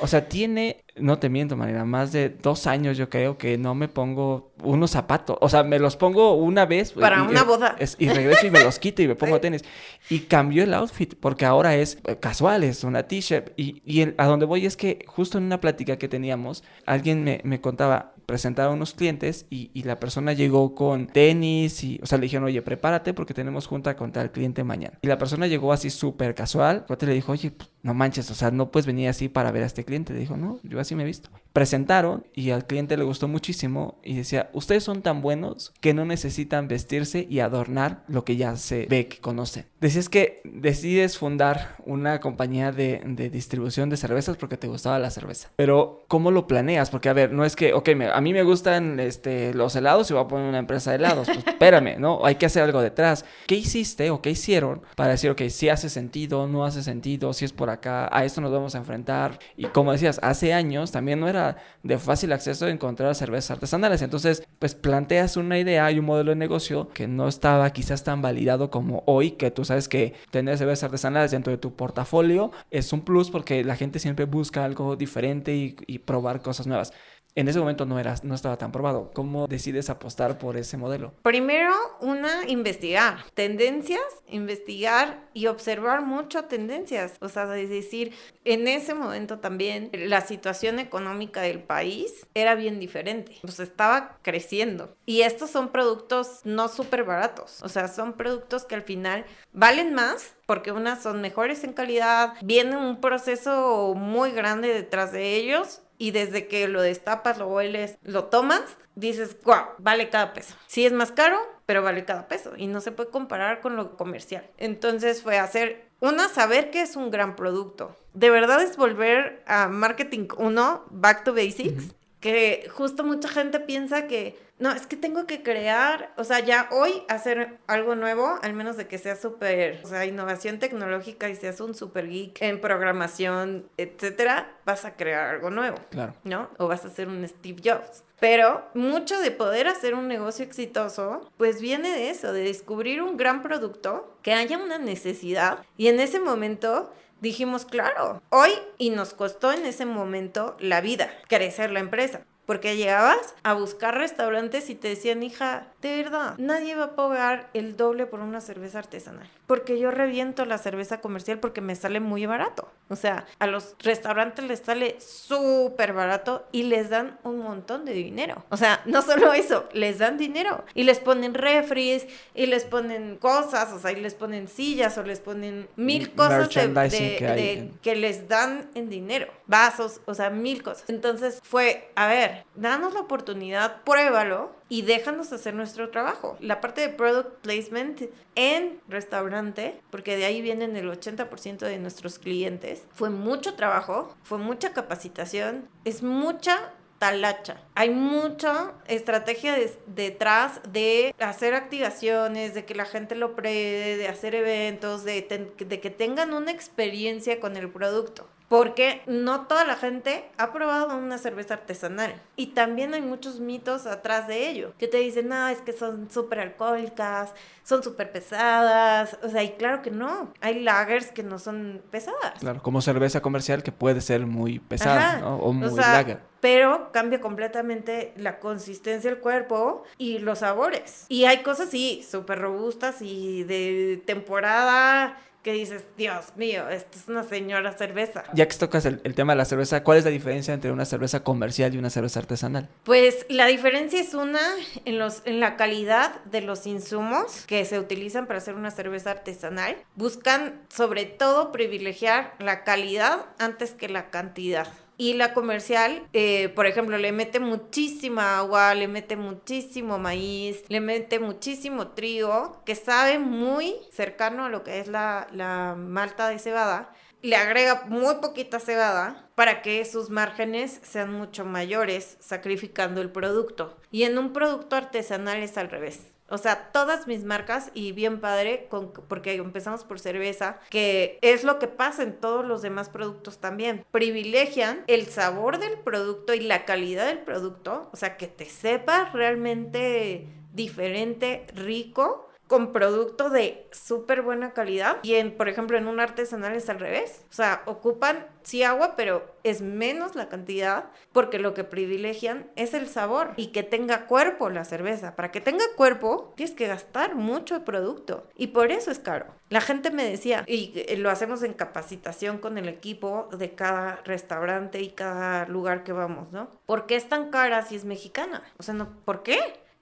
O sea, tiene, no te miento, manera, más de dos años yo creo que no me pongo unos zapatos. O sea, me los pongo una vez. Para una boda. y regreso y me los quito y me pongo tenis. Y cambió el outfit porque ahora es eh, casual, es una t-shirt. Y, y a donde voy es que justo en una plática que teníamos, alguien me, me contaba, presentaron unos clientes y, y, la persona llegó con tenis y, o sea, le dijeron, oye, prepárate porque tenemos junta con el cliente mañana. Y la persona llegó así súper casual. El le dijo, oye, pues, no manches, o sea, no puedes venir así para ver a este cliente. Le dijo, no, yo así me he visto. Presentaron y al cliente le gustó muchísimo y decía, ustedes son tan buenos que no necesitan vestirse y adornar lo que ya se ve, que conocen. Decías que decides fundar una compañía de, de distribución de cervezas porque te gustaba la cerveza. Pero, ¿cómo lo planeas? Porque, a ver, no es que, ok, a mí me gustan este, los helados y voy a poner una empresa de helados. Pues espérame, ¿no? Hay que hacer algo detrás. ¿Qué hiciste o qué hicieron para decir, ok, si hace sentido, no hace sentido, si es por acá, a esto nos vamos a enfrentar? Y como decías, hace años también no era de fácil acceso encontrar cervezas artesanales. Entonces, pues planteas una idea y un modelo de negocio que no estaba quizás tan validado como hoy, que tú sabes que tener cervezas artesanales dentro de tu portafolio es un plus porque la gente siempre busca algo diferente y probar cosas nuevas en ese momento no, era, no estaba tan probado. ¿Cómo decides apostar por ese modelo? Primero, una, investigar tendencias, investigar y observar mucho tendencias. O sea, es decir, en ese momento también la situación económica del país era bien diferente. Pues estaba creciendo. Y estos son productos no súper baratos. O sea, son productos que al final valen más porque unas son mejores en calidad, viene un proceso muy grande detrás de ellos y desde que lo destapas, lo hueles, lo tomas, dices, wow, vale cada peso. Sí es más caro, pero vale cada peso y no se puede comparar con lo comercial. Entonces fue hacer, una, saber que es un gran producto. De verdad es volver a marketing uno, back to basics, que justo mucha gente piensa que no, es que tengo que crear, o sea, ya hoy hacer algo nuevo, al menos de que sea súper, o sea, innovación tecnológica y seas un súper geek en programación, etcétera, vas a crear algo nuevo. Claro. ¿No? O vas a ser un Steve Jobs. Pero mucho de poder hacer un negocio exitoso, pues viene de eso, de descubrir un gran producto, que haya una necesidad y en ese momento dijimos, claro, hoy y nos costó en ese momento la vida crecer la empresa. Porque llegabas a buscar restaurantes y te decían, hija, de verdad, nadie va a pagar el doble por una cerveza artesanal. Porque yo reviento la cerveza comercial porque me sale muy barato. O sea, a los restaurantes les sale súper barato y les dan un montón de dinero. O sea, no solo eso, les dan dinero. Y les ponen refries y les ponen cosas, o sea, y les ponen sillas o les ponen mil cosas de, que les dan en dinero. Vasos, o sea, mil cosas. Entonces fue, a ver, danos la oportunidad, pruébalo y déjanos hacer nuestro trabajo. La parte de product placement en restaurante, porque de ahí vienen el 80% de nuestros clientes, fue mucho trabajo, fue mucha capacitación, es mucha talacha. Hay mucha estrategia detrás de hacer activaciones, de que la gente lo pruebe, de hacer eventos, de, de que tengan una experiencia con el producto porque no toda la gente ha probado una cerveza artesanal. Y también hay muchos mitos atrás de ello, que te dicen, no, es que son súper alcohólicas, son súper pesadas. O sea, y claro que no, hay lagers que no son pesadas. Claro, como cerveza comercial que puede ser muy pesada ¿no? o muy lager. Pero cambia completamente la consistencia del cuerpo y los sabores. Y hay cosas, sí, súper robustas y de temporada que dices, Dios mío, esto es una señora cerveza. Ya que tocas el, tema de la cerveza, ¿cuál es la diferencia entre una cerveza comercial y una cerveza artesanal? Pues la diferencia es una en, los, en la calidad de los insumos que se utilizan para hacer una cerveza artesanal. Buscan sobre todo privilegiar la calidad antes que la cantidad. Y la comercial, eh, por ejemplo, le mete muchísima agua, le mete muchísimo maíz, le mete muchísimo trigo, que sabe muy cercano a lo que es la, la malta de cebada, le agrega muy poquita cebada para que sus márgenes sean mucho mayores, sacrificando el producto. Y en un producto artesanal es al revés. O sea, todas mis marcas y bien padre, porque empezamos por cerveza, que es lo que pasa en todos los demás productos también. Privilegian el sabor del producto y la calidad del producto, o sea, que te sepa realmente diferente, rico con producto de súper buena calidad. Y en, por ejemplo, en un artesanal es al revés. O sea, ocupan sí agua, pero es menos la cantidad porque lo que privilegian es el sabor y que tenga cuerpo la cerveza. Para que tenga cuerpo, tienes que gastar mucho producto y por eso es caro. La gente me decía, y eh, lo hacemos en capacitación con el equipo de cada restaurante y cada lugar que vamos, ¿no? ¿Por qué es tan cara si es mexicana? O sea, no, ¿por qué?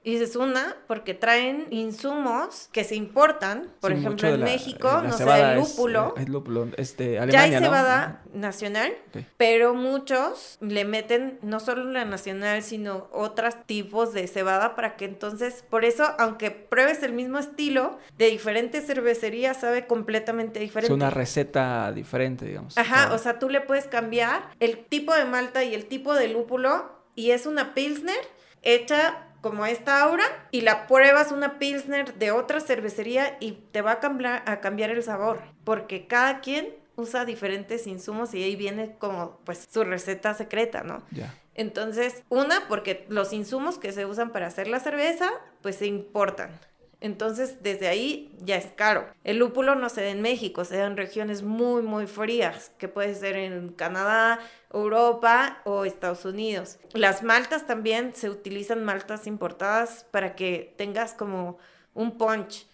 Y dices, una, porque traen insumos que se importan, por ejemplo, en México, no sé, el lúpulo. Es, lúpulo, este, Alemania, Ya hay cebada nacional, pero muchos le meten no solo la nacional, sino otros tipos de cebada para que entonces, por eso, aunque pruebes el mismo estilo, de diferentes cervecerías sabe completamente diferente. Es una receta diferente, digamos. Ajá, o sea, tú le puedes cambiar el tipo de malta y el tipo de lúpulo y es una Pilsner hecha como esta aura y la pruebas una Pilsner de otra cervecería y te va a cambiar, a cambiar el sabor, porque cada quien usa diferentes insumos y ahí viene como pues su receta secreta, ¿no? Ya. Entonces, una, porque los insumos que se usan para hacer la cerveza, pues se importan. Entonces, desde ahí ya es caro. El lúpulo no se da en México, se da en regiones muy, muy frías, que puede ser en Canadá, Europa o Estados Unidos. Las maltas también se utilizan maltas importadas para que tengas como un punch.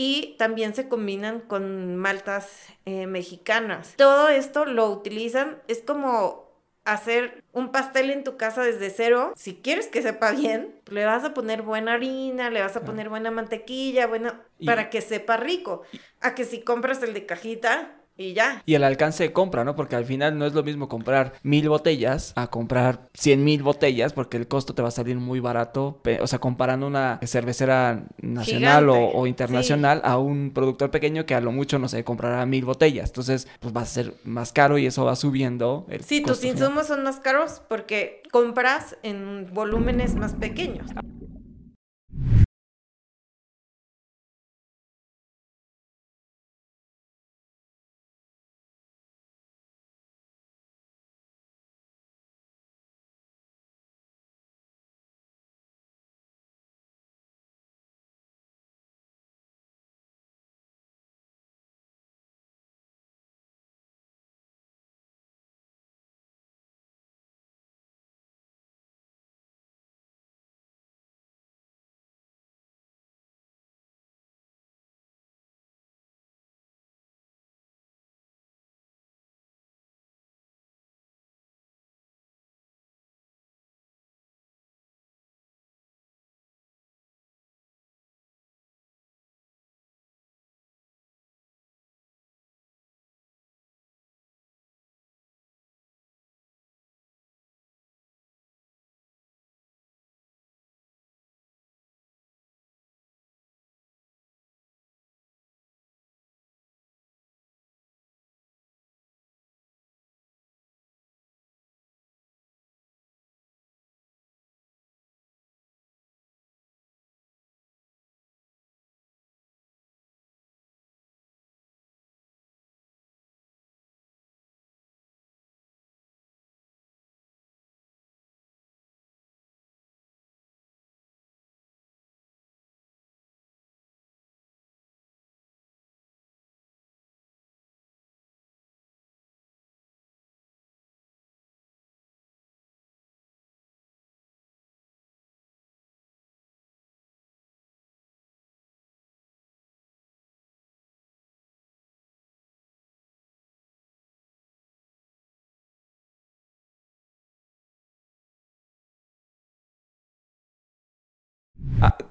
Y también se combinan con maltas eh, mexicanas. Todo esto lo utilizan, es como hacer un pastel en tu casa desde cero, si quieres que sepa bien, le vas a poner buena harina, le vas a poner buena mantequilla, buena, para que sepa rico. A que si compras el de cajita, y ya. Y el alcance de compra, ¿no? Porque al final no es lo mismo comprar mil botellas a comprar cien mil botellas, porque el costo te va a salir muy barato. O sea, comparando una cervecera nacional o, internacional a un productor pequeño que a lo mucho, no sé, comprará mil botellas. Entonces, pues va a ser más caro y eso va subiendo. El sí, tus insumos son más caros porque compras en volúmenes más pequeños.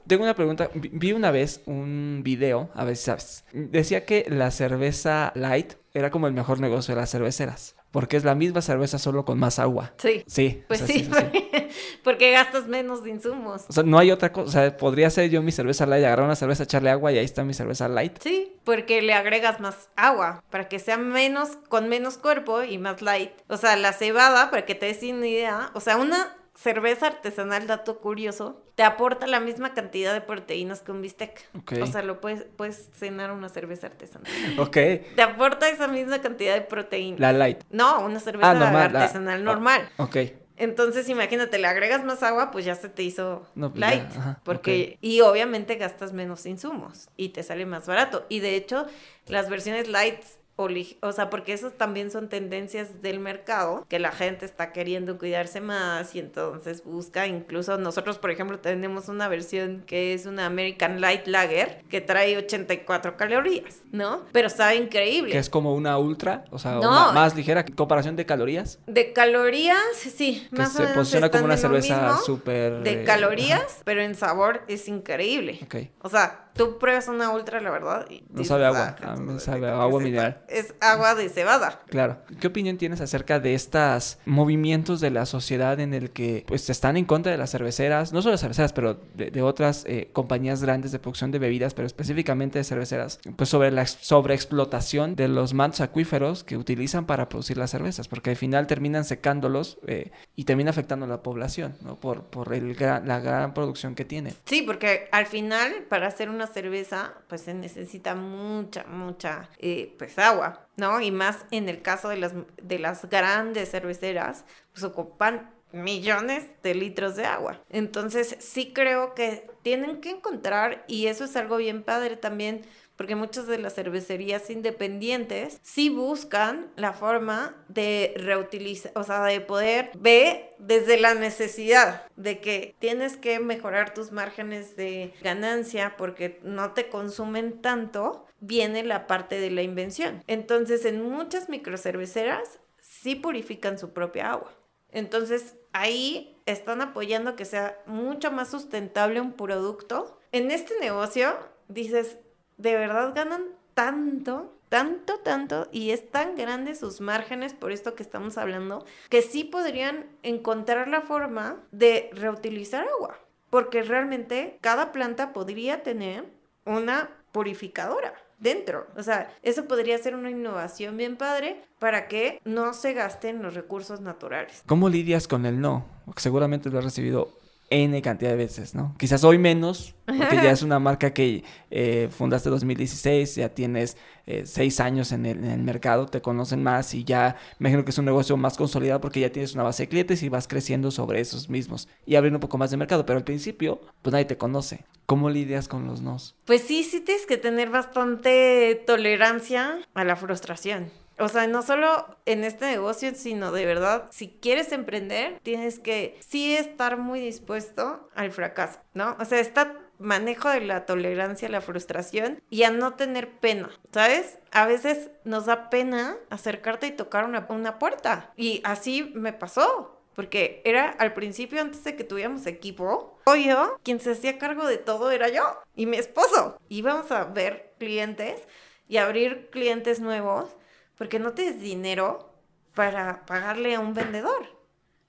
Tengo una pregunta. Vi una vez un video, a ver si sabes. Decía que la cerveza light era como el mejor negocio de las cerveceras. porque es la misma cerveza solo con más agua. Sí. Sí. Pues o sea, sí, porque, porque gastas menos de insumos. O sea, no hay otra cosa. O sea, podría ser yo mi cerveza light, agarrar una cerveza, echarle agua y ahí está mi cerveza light. Sí, porque le agregas más agua para que sea menos, con menos cuerpo y más light. O sea, la cebada, para que te des una idea, o sea, una cerveza artesanal, dato curioso, te aporta la misma cantidad de proteínas que un bistec. O sea, lo puedes, puedes cenar una cerveza artesanal. Ok. Te aporta esa misma cantidad de proteínas. La light. No, una cerveza Ah, normal, artesanal ah. normal. Ok. Entonces, imagínate, le agregas más agua, pues ya se te hizo No, pues ya, light. ajá, porque, y obviamente gastas menos insumos y te sale más barato. Y de hecho, las versiones light, o, o sea, porque esas también son tendencias del mercado, que la gente está queriendo cuidarse más y entonces busca, incluso nosotros, por ejemplo, tenemos una versión que es una American Light Lager, que trae 84 calorías, ¿no? Pero sabe increíble. Que es como una ultra, o sea, No. una más ligera. Comparación de calorías. De calorías, sí, Que más o se menos posiciona como una cerveza súper. de eh, calorías, pero en sabor es increíble. Ok. O sea, tú pruebas una ultra, la verdad. y No sabe agua, "Ah, a mí sabe ¿qué a es agua esta?". mineral. Es agua de cebada. Claro. ¿Qué opinión tienes acerca de estos movimientos de la sociedad en el que pues están en contra de las cerveceras, no solo las cerveceras, pero de, de otras eh, compañías grandes de producción de bebidas, pero específicamente de cerveceras, pues sobre la ex- sobreexplotación de los mantos acuíferos que utilizan para producir las cervezas, porque al final terminan secándolos eh, y termina afectando a la población, ¿no? Por, por el gran- la gran producción que tienen. Sí, porque al final, para hacer una cerveza, pues se necesita mucha, mucha, eh, pues agua, ¿no? Y más en el caso de las, de las grandes cerveceras, pues ocupan millones de litros de agua. Entonces, sí creo que tienen que encontrar, y eso es algo bien padre también, porque muchas de las cervecerías independientes sí buscan la forma de reutilizar, o sea, de poder ver desde la necesidad de que tienes que mejorar tus márgenes de ganancia porque no te consumen tanto, viene la parte de la invención. Entonces, en muchas microcerveceras sí purifican su propia agua. Entonces, ahí están apoyando que sea mucho más sustentable un producto. En este negocio, dices, de verdad ganan tanto, tanto, tanto, y es tan grande sus márgenes por esto que estamos hablando, que sí podrían encontrar la forma de reutilizar agua, porque realmente cada planta podría tener una purificadora dentro. O sea, eso podría ser una innovación bien padre para que no se gasten los recursos naturales. ¿Cómo lidias con el no? Seguramente lo has recibido N cantidad de veces, ¿no? Quizás hoy menos, porque ya es una marca que eh, fundaste en 2016, ya tienes eh, seis años en el, en el mercado, te conocen más y ya me imagino que es un negocio más consolidado porque ya tienes una base de clientes y vas creciendo sobre esos mismos y abriendo un poco más de mercado, pero al principio, pues nadie te conoce. ¿Cómo lidias con los nos? Pues sí, sí tienes que tener bastante tolerancia a la frustración. O sea, no solo en este negocio, sino de verdad, si quieres emprender, tienes que sí estar muy dispuesto al fracaso, ¿no? O sea, este manejo de la tolerancia a la frustración y a no tener pena, ¿sabes? A veces nos da pena acercarte y tocar una, una puerta. Y así me pasó. Porque era al principio, antes de que tuviéramos equipo, yo, quien se hacía cargo de todo era yo y mi esposo. Íbamos a ver clientes y abrir clientes nuevos porque no tienes dinero para pagarle a un vendedor,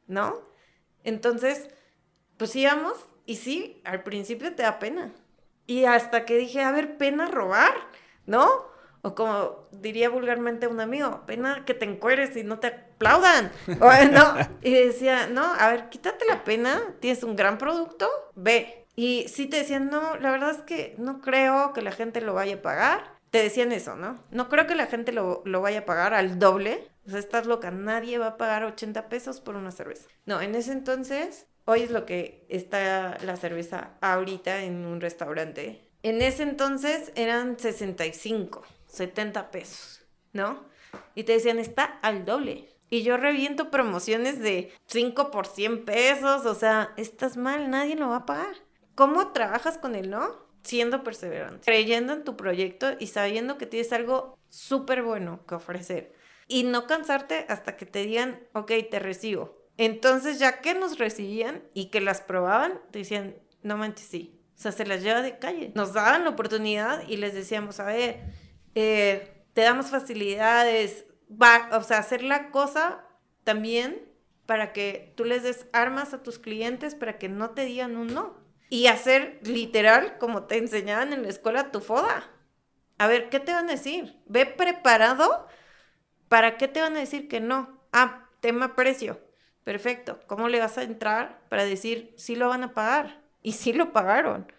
¿no? Entonces, pues íbamos y sí, al principio te da pena. Y hasta que dije, a ver, pena robar, ¿no? O como diría vulgarmente un amigo, pena que te encueres y no te aplaudan. O, no. Y decía, no, a ver, quítate la pena, tienes un gran producto, ve. Y sí te decían, no, la verdad es que no creo que la gente lo vaya a pagar. Te decían eso, ¿no? No creo que la gente lo, lo vaya a pagar al doble. O sea, estás loca, nadie va a pagar 80 pesos por una cerveza. No, en ese entonces, hoy es lo que está la cerveza ahorita en un restaurante. En ese entonces eran 65, 70 pesos, ¿no? Y te decían, está al doble. Y yo reviento promociones de 5 por 100 pesos, o sea, estás mal, nadie lo va a pagar. ¿Cómo trabajas con el no? Siendo perseverante, creyendo en tu proyecto y sabiendo que tienes algo súper bueno que ofrecer. Y no cansarte hasta que te digan, ok, te recibo. Entonces, ya que nos recibían y que las probaban, decían, no manches, sí. O sea, se las lleva de calle. Nos daban la oportunidad y les decíamos, a ver, eh, te damos facilidades, va, o sea, hacer la cosa también para que tú les des armas a tus clientes para que no te digan un no. Y hacer literal, como te enseñaban en la escuela, tu foda. A ver, ¿qué te van a decir? Ve preparado. ¿Para qué te van a decir que no? Ah, tema precio. Perfecto. ¿Cómo le vas a entrar para decir si lo van a pagar? Y sí lo pagaron.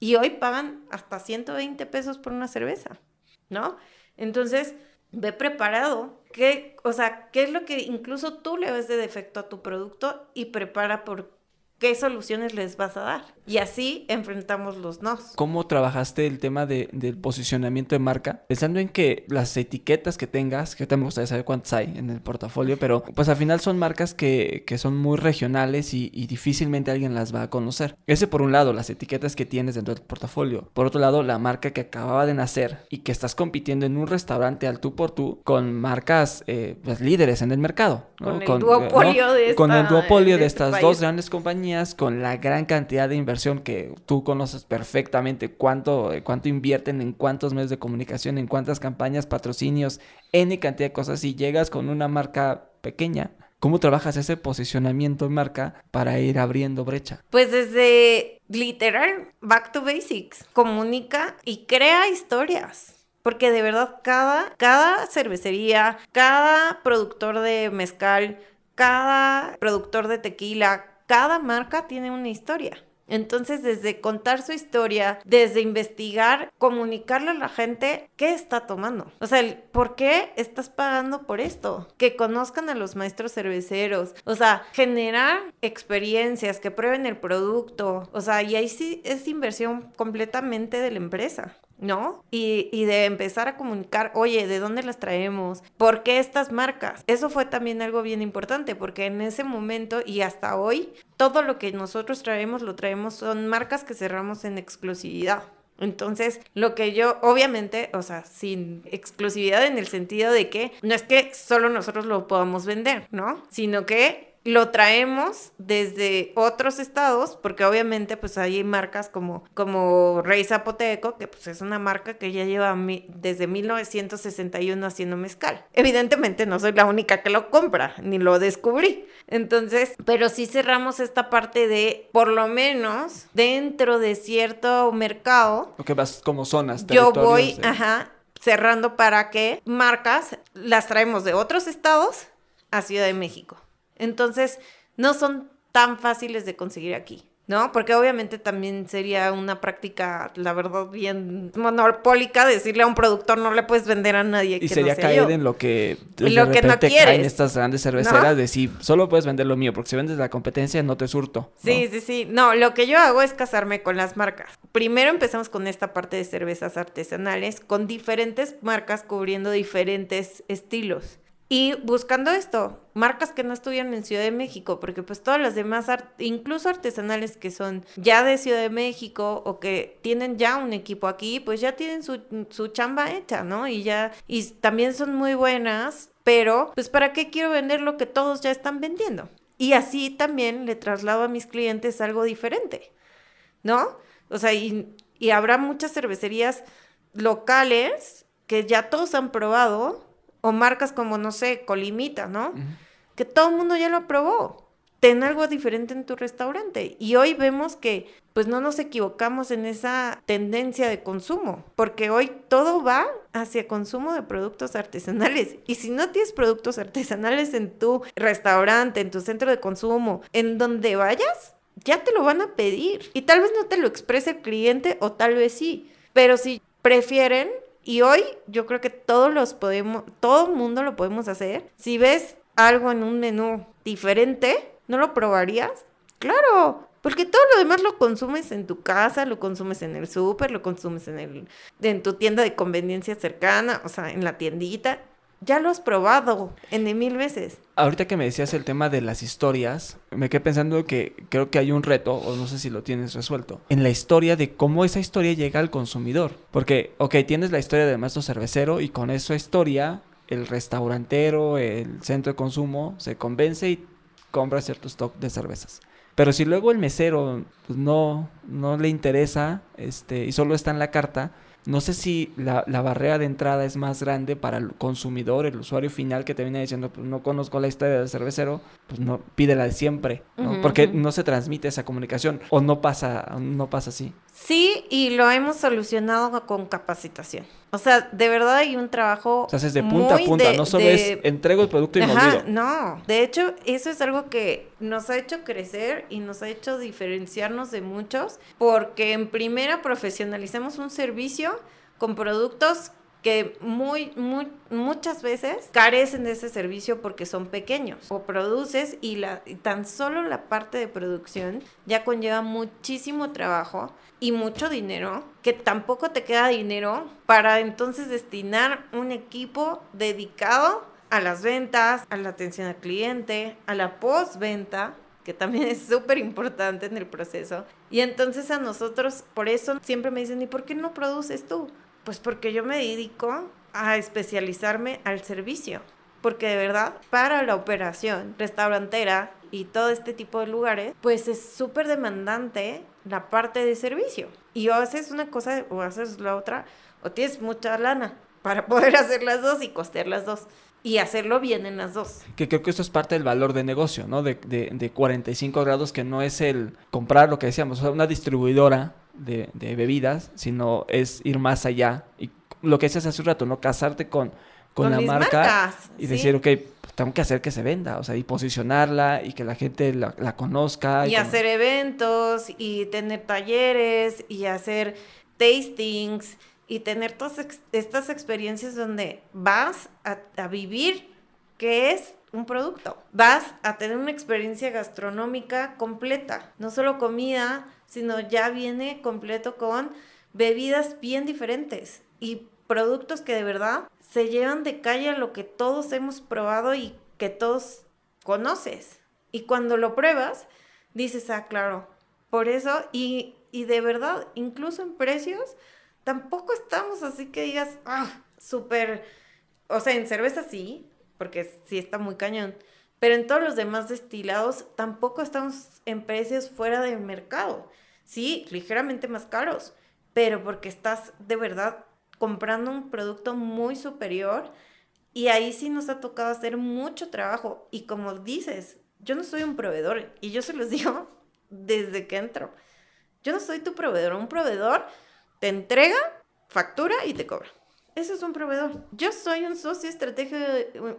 Y hoy pagan hasta 120 pesos por una cerveza, ¿no? Entonces, ve preparado. ¿Qué, o sea, qué es lo que incluso tú le ves de defecto a tu producto y prepara por qué soluciones les vas a dar. Y así enfrentamos los nos. ¿Cómo trabajaste el tema de, del posicionamiento de marca? Pensando en que las etiquetas que tengas, que también me gustaría saber cuántas hay en el portafolio, pero pues al final son marcas que, que son muy regionales y, y, difícilmente alguien las va a conocer. Ese por un lado, las etiquetas que tienes dentro del portafolio. Por otro lado, la marca que acababa de nacer y que estás compitiendo en un restaurante al tú por tú con marcas eh, pues, líderes en el mercado. ¿no? Con el duopolio ¿no? de, esta, con el duopolio de, de estas este dos país. grandes compañías con la gran cantidad de inversión que tú conoces perfectamente, cuánto, cuánto invierten en cuántos medios de comunicación, en cuántas campañas, patrocinios, N cantidad de cosas, y llegas con una marca pequeña. ¿Cómo trabajas ese posicionamiento de marca para ir abriendo brecha? Pues desde literal, back to basics, comunica y crea historias. Porque de verdad cada, cada cervecería, cada productor de mezcal, cada productor de tequila, cada marca tiene una historia. Entonces, desde contar su historia, desde investigar, comunicarle a la gente qué está tomando. O sea, el, ¿por qué estás pagando por esto? Que conozcan a los maestros cerveceros. O sea, generar experiencias, que prueben el producto. O sea, y ahí sí es inversión completamente de la empresa. ¿No? Y, y, de empezar a comunicar, oye, ¿de dónde las traemos? ¿Por qué estas marcas? Eso fue también algo bien importante, porque en ese momento y hasta hoy, todo lo que nosotros traemos, lo traemos, son marcas que cerramos en exclusividad. Entonces, lo que yo, obviamente, o sea, sin exclusividad en el sentido de que no es que solo nosotros lo podamos vender, ¿no? Sino que lo traemos desde otros estados, porque obviamente pues hay marcas como, como Rey Zapoteco, que pues es una marca que ya lleva mi, desde 1961 haciendo mezcal. Evidentemente no soy la única que lo compra, ni lo descubrí. Entonces, pero sí cerramos esta parte de, por lo menos, dentro de cierto mercado. Que vas como zonas. Yo voy, ajá, cerrando para que marcas las traemos de otros estados a Ciudad de México. Entonces, no son tan fáciles de conseguir aquí, ¿no? Porque obviamente también sería una práctica, la verdad, bien monopólica decirle a un productor no le puedes vender a nadie. Y que sería no sea caer yo. en lo que Y lo que no quieres. caen estas grandes cerveceras ¿No? de si solo puedes vender lo mío, porque si vendes la competencia no te surto. ¿no? Sí, sí, sí. No, lo que yo hago es casarme con las marcas. Primero empezamos con esta parte de cervezas artesanales, con diferentes marcas cubriendo diferentes estilos. Y buscando esto, marcas que no estuvieran en Ciudad de México, porque pues todas las demás, incluso artesanales que son ya de Ciudad de México o que tienen ya un equipo aquí, pues ya tienen su, su chamba hecha, ¿no? Y ya, y también son muy buenas, pero pues ¿para qué quiero vender lo que todos ya están vendiendo? Y así también le traslado a mis clientes algo diferente, ¿no? O sea, y, y habrá muchas cervecerías locales que ya todos han probado o marcas como, no sé, Colimita, ¿no? Uh -huh. Que todo el mundo ya lo probó. Ten algo diferente en tu restaurante. Y hoy vemos que, pues, no nos equivocamos en esa tendencia de consumo, porque hoy todo va hacia consumo de productos artesanales. Y si no tienes productos artesanales en tu restaurante, en tu centro de consumo, en donde vayas, ya te lo van a pedir. Y tal vez no te lo exprese el cliente o tal vez sí. Pero si prefieren y hoy yo creo que todos los podemos, todo el mundo lo podemos hacer. Si ves algo en un menú diferente, ¿no lo probarías? Claro, porque todo lo demás lo consumes en tu casa, lo consumes en el súper, lo consumes en, el, en tu tienda de conveniencia cercana, o sea, en la tiendita. Ya lo has probado N mil veces. Ahorita que me decías el tema de las historias, me quedé pensando que creo que hay un reto, o no sé si lo tienes resuelto, en la historia de cómo esa historia llega al consumidor. Porque, ok, tienes la historia del maestro cervecero y con esa historia el restaurantero, el centro de consumo se convence y compra cierto stock de cervezas. Pero si luego el mesero pues, no, no le interesa este, y solo está en la carta, no sé si la, la, barrera de entrada es más grande para el consumidor, el usuario final que te viene diciendo, pues no conozco la historia del cervecero, pues no, pídela de siempre, ¿no? Porque no se transmite esa comunicación o no pasa, no pasa así. Sí, y lo hemos solucionado con capacitación. O sea, de verdad hay un trabajo. O sea, es de punta a punta, no solo es entrego el producto y Ajá, No, de hecho, eso es algo que nos ha hecho crecer y nos ha hecho diferenciarnos de muchos, porque en primera profesionalicemos un servicio con productos muy, muy, muchas veces carecen de ese servicio porque son pequeños. O produces y, la, tan solo la parte de producción ya conlleva muchísimo trabajo y mucho dinero, que tampoco te queda dinero para entonces destinar un equipo dedicado a las ventas, a la atención al cliente, a la postventa que también es súper importante en el proceso. Y entonces a nosotros, por eso siempre me dicen, ¿y por qué no produces tú? Pues porque yo me dedico a especializarme al servicio. Porque de verdad, para la operación restaurantera y todo este tipo de lugares, pues es súper demandante la parte de servicio. Y o haces una cosa o haces la otra, o tienes mucha lana para poder hacer las dos y costear las dos. Y hacerlo bien en las dos. Que creo que esto es parte del valor de negocio, ¿no? De, de, de 45 grados, que no es el comprar lo que decíamos, o sea, una distribuidora de, bebidas, sino es ir más allá. Y lo que decías hace un rato, ¿no? Casarte con, con, la marca y decir, ok, pues, tengo que hacer que se venda, o sea, y posicionarla y que la gente la, conozca. Y, hacer eventos y tener talleres y hacer tastings y tener todas estas experiencias donde vas a, a vivir qué es un producto. Vas a tener una experiencia gastronómica completa, no solo comida, sino ya viene completo con bebidas bien diferentes y productos que de verdad se llevan de calle a lo que todos hemos probado y que todos conoces. Y cuando lo pruebas, dices, ah, claro, por eso, y, y de verdad, incluso en precios, tampoco estamos así que digas, ah, súper, o sea, en cerveza sí, porque sí está muy cañón, pero en todos los demás destilados tampoco estamos en precios fuera del mercado. Sí, ligeramente más caros, pero porque estás de verdad comprando un producto muy superior y ahí sí nos ha tocado hacer mucho trabajo. Y como dices, yo no soy un proveedor y yo se los digo desde que entro. Yo no soy tu proveedor. Un proveedor te entrega, factura y te cobra. Eso es un proveedor. Yo soy un socio estratégico,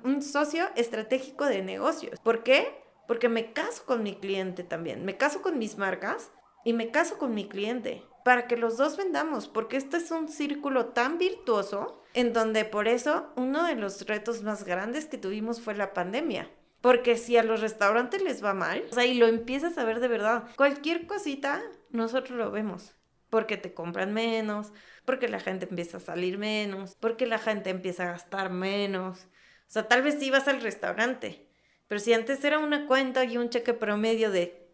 un socio estratégico de negocios. ¿Por qué? Porque me caso con mi cliente también. Me caso con mis marcas y me caso con mi cliente para que los dos vendamos, porque este es un círculo tan virtuoso en donde por eso uno de los retos más grandes que tuvimos fue la pandemia. Porque si a los restaurantes les va mal, o sea, y lo empiezas a ver de verdad, cualquier cosita, nosotros lo vemos. Porque te compran menos, porque la gente empieza a salir menos, porque la gente empieza a gastar menos. O sea, tal vez ibas al restaurante, pero si antes era una cuenta y un cheque promedio de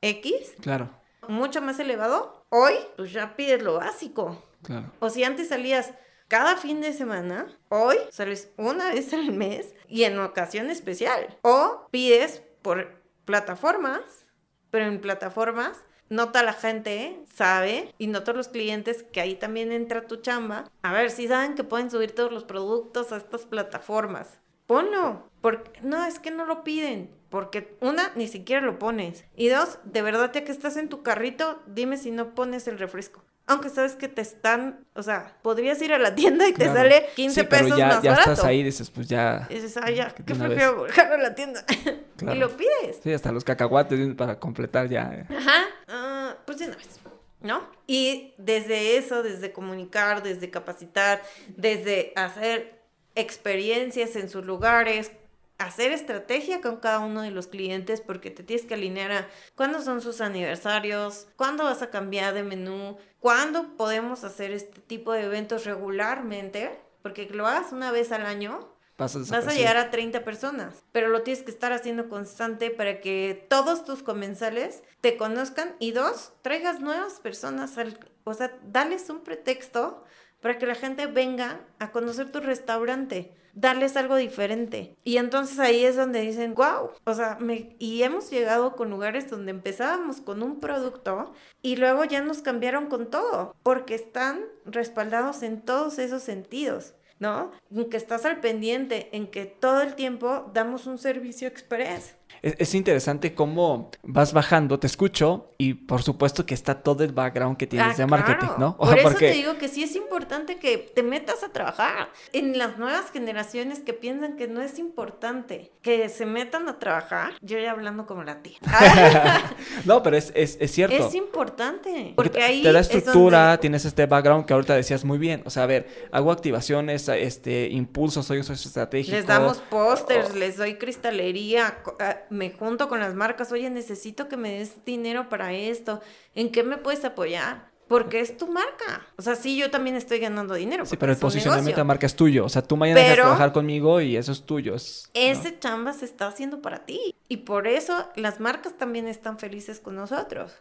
X, claro. mucho más elevado, hoy pues ya pides lo básico. Claro. O si antes salías cada fin de semana, hoy sales una vez al mes y en ocasión especial. O pides por plataformas, pero en plataformas no toda la gente sabe y no todos los clientes que ahí también entra tu chamba. A ver, si saben que pueden subir todos los productos a estas plataformas. Ponlo. Porque, no, es que no lo piden. Porque una, ni siquiera lo pones. Y dos, de verdad, ya que estás en tu carrito, dime si no pones el refresco. Aunque sabes que te están, o sea, podrías ir a la tienda y te sale 15 pesos ya, más ya barato. estás ahí dices, pues ya. Y dices, ah, ya, qué prefiero bajar a la tienda. y lo pides. Sí, hasta los cacahuates para completar ya. Eh. Ajá, uh, pues de una vez, ¿no? Y desde eso, desde comunicar, desde capacitar, desde hacer experiencias en sus lugares, hacer estrategia con cada uno de los clientes porque te tienes que alinear a cuándo son sus aniversarios, cuándo vas a cambiar de menú, cuándo podemos hacer este tipo de eventos regularmente, porque lo hagas una vez al año. Vas a, llegar a 30 personas, pero lo tienes que estar haciendo constante para que todos tus comensales te conozcan y dos, traigas nuevas personas, al, o sea, dales un pretexto para que la gente venga a conocer tu restaurante darles algo diferente. Y entonces ahí es donde dicen, wow, o sea, me... y hemos llegado con lugares donde empezábamos con un producto y luego ya nos cambiaron con todo, porque están respaldados en todos esos sentidos. ¿No? En que estás al pendiente, en que todo el tiempo damos un servicio express es, interesante cómo vas bajando, te escucho y por supuesto que está todo el background que tienes ah, de marketing, ¿no? por eso te digo que sí es importante que te metas a trabajar. En las nuevas generaciones que piensan que no es importante que se metan a trabajar, yo ya hablando como la tía. no, pero es, es, es, cierto. Es importante. Porque, ahí te da estructura, tienes este background que ahorita decías muy bien. O sea, a ver, hago activaciones, este, impulsos, soy un socio estratégico. Les damos pósters, les doy cristalería, ah, me junto con las marcas, oye, necesito que me des dinero para esto, ¿en qué me puedes apoyar? Porque es tu marca. O sea, sí, yo también estoy ganando dinero. Sí, pero el posicionamiento de marca es tuyo. O sea, tú mañana vas a trabajar conmigo y eso es tuyo. ese chamba se está haciendo para ti. Y por eso las marcas también están felices con nosotros.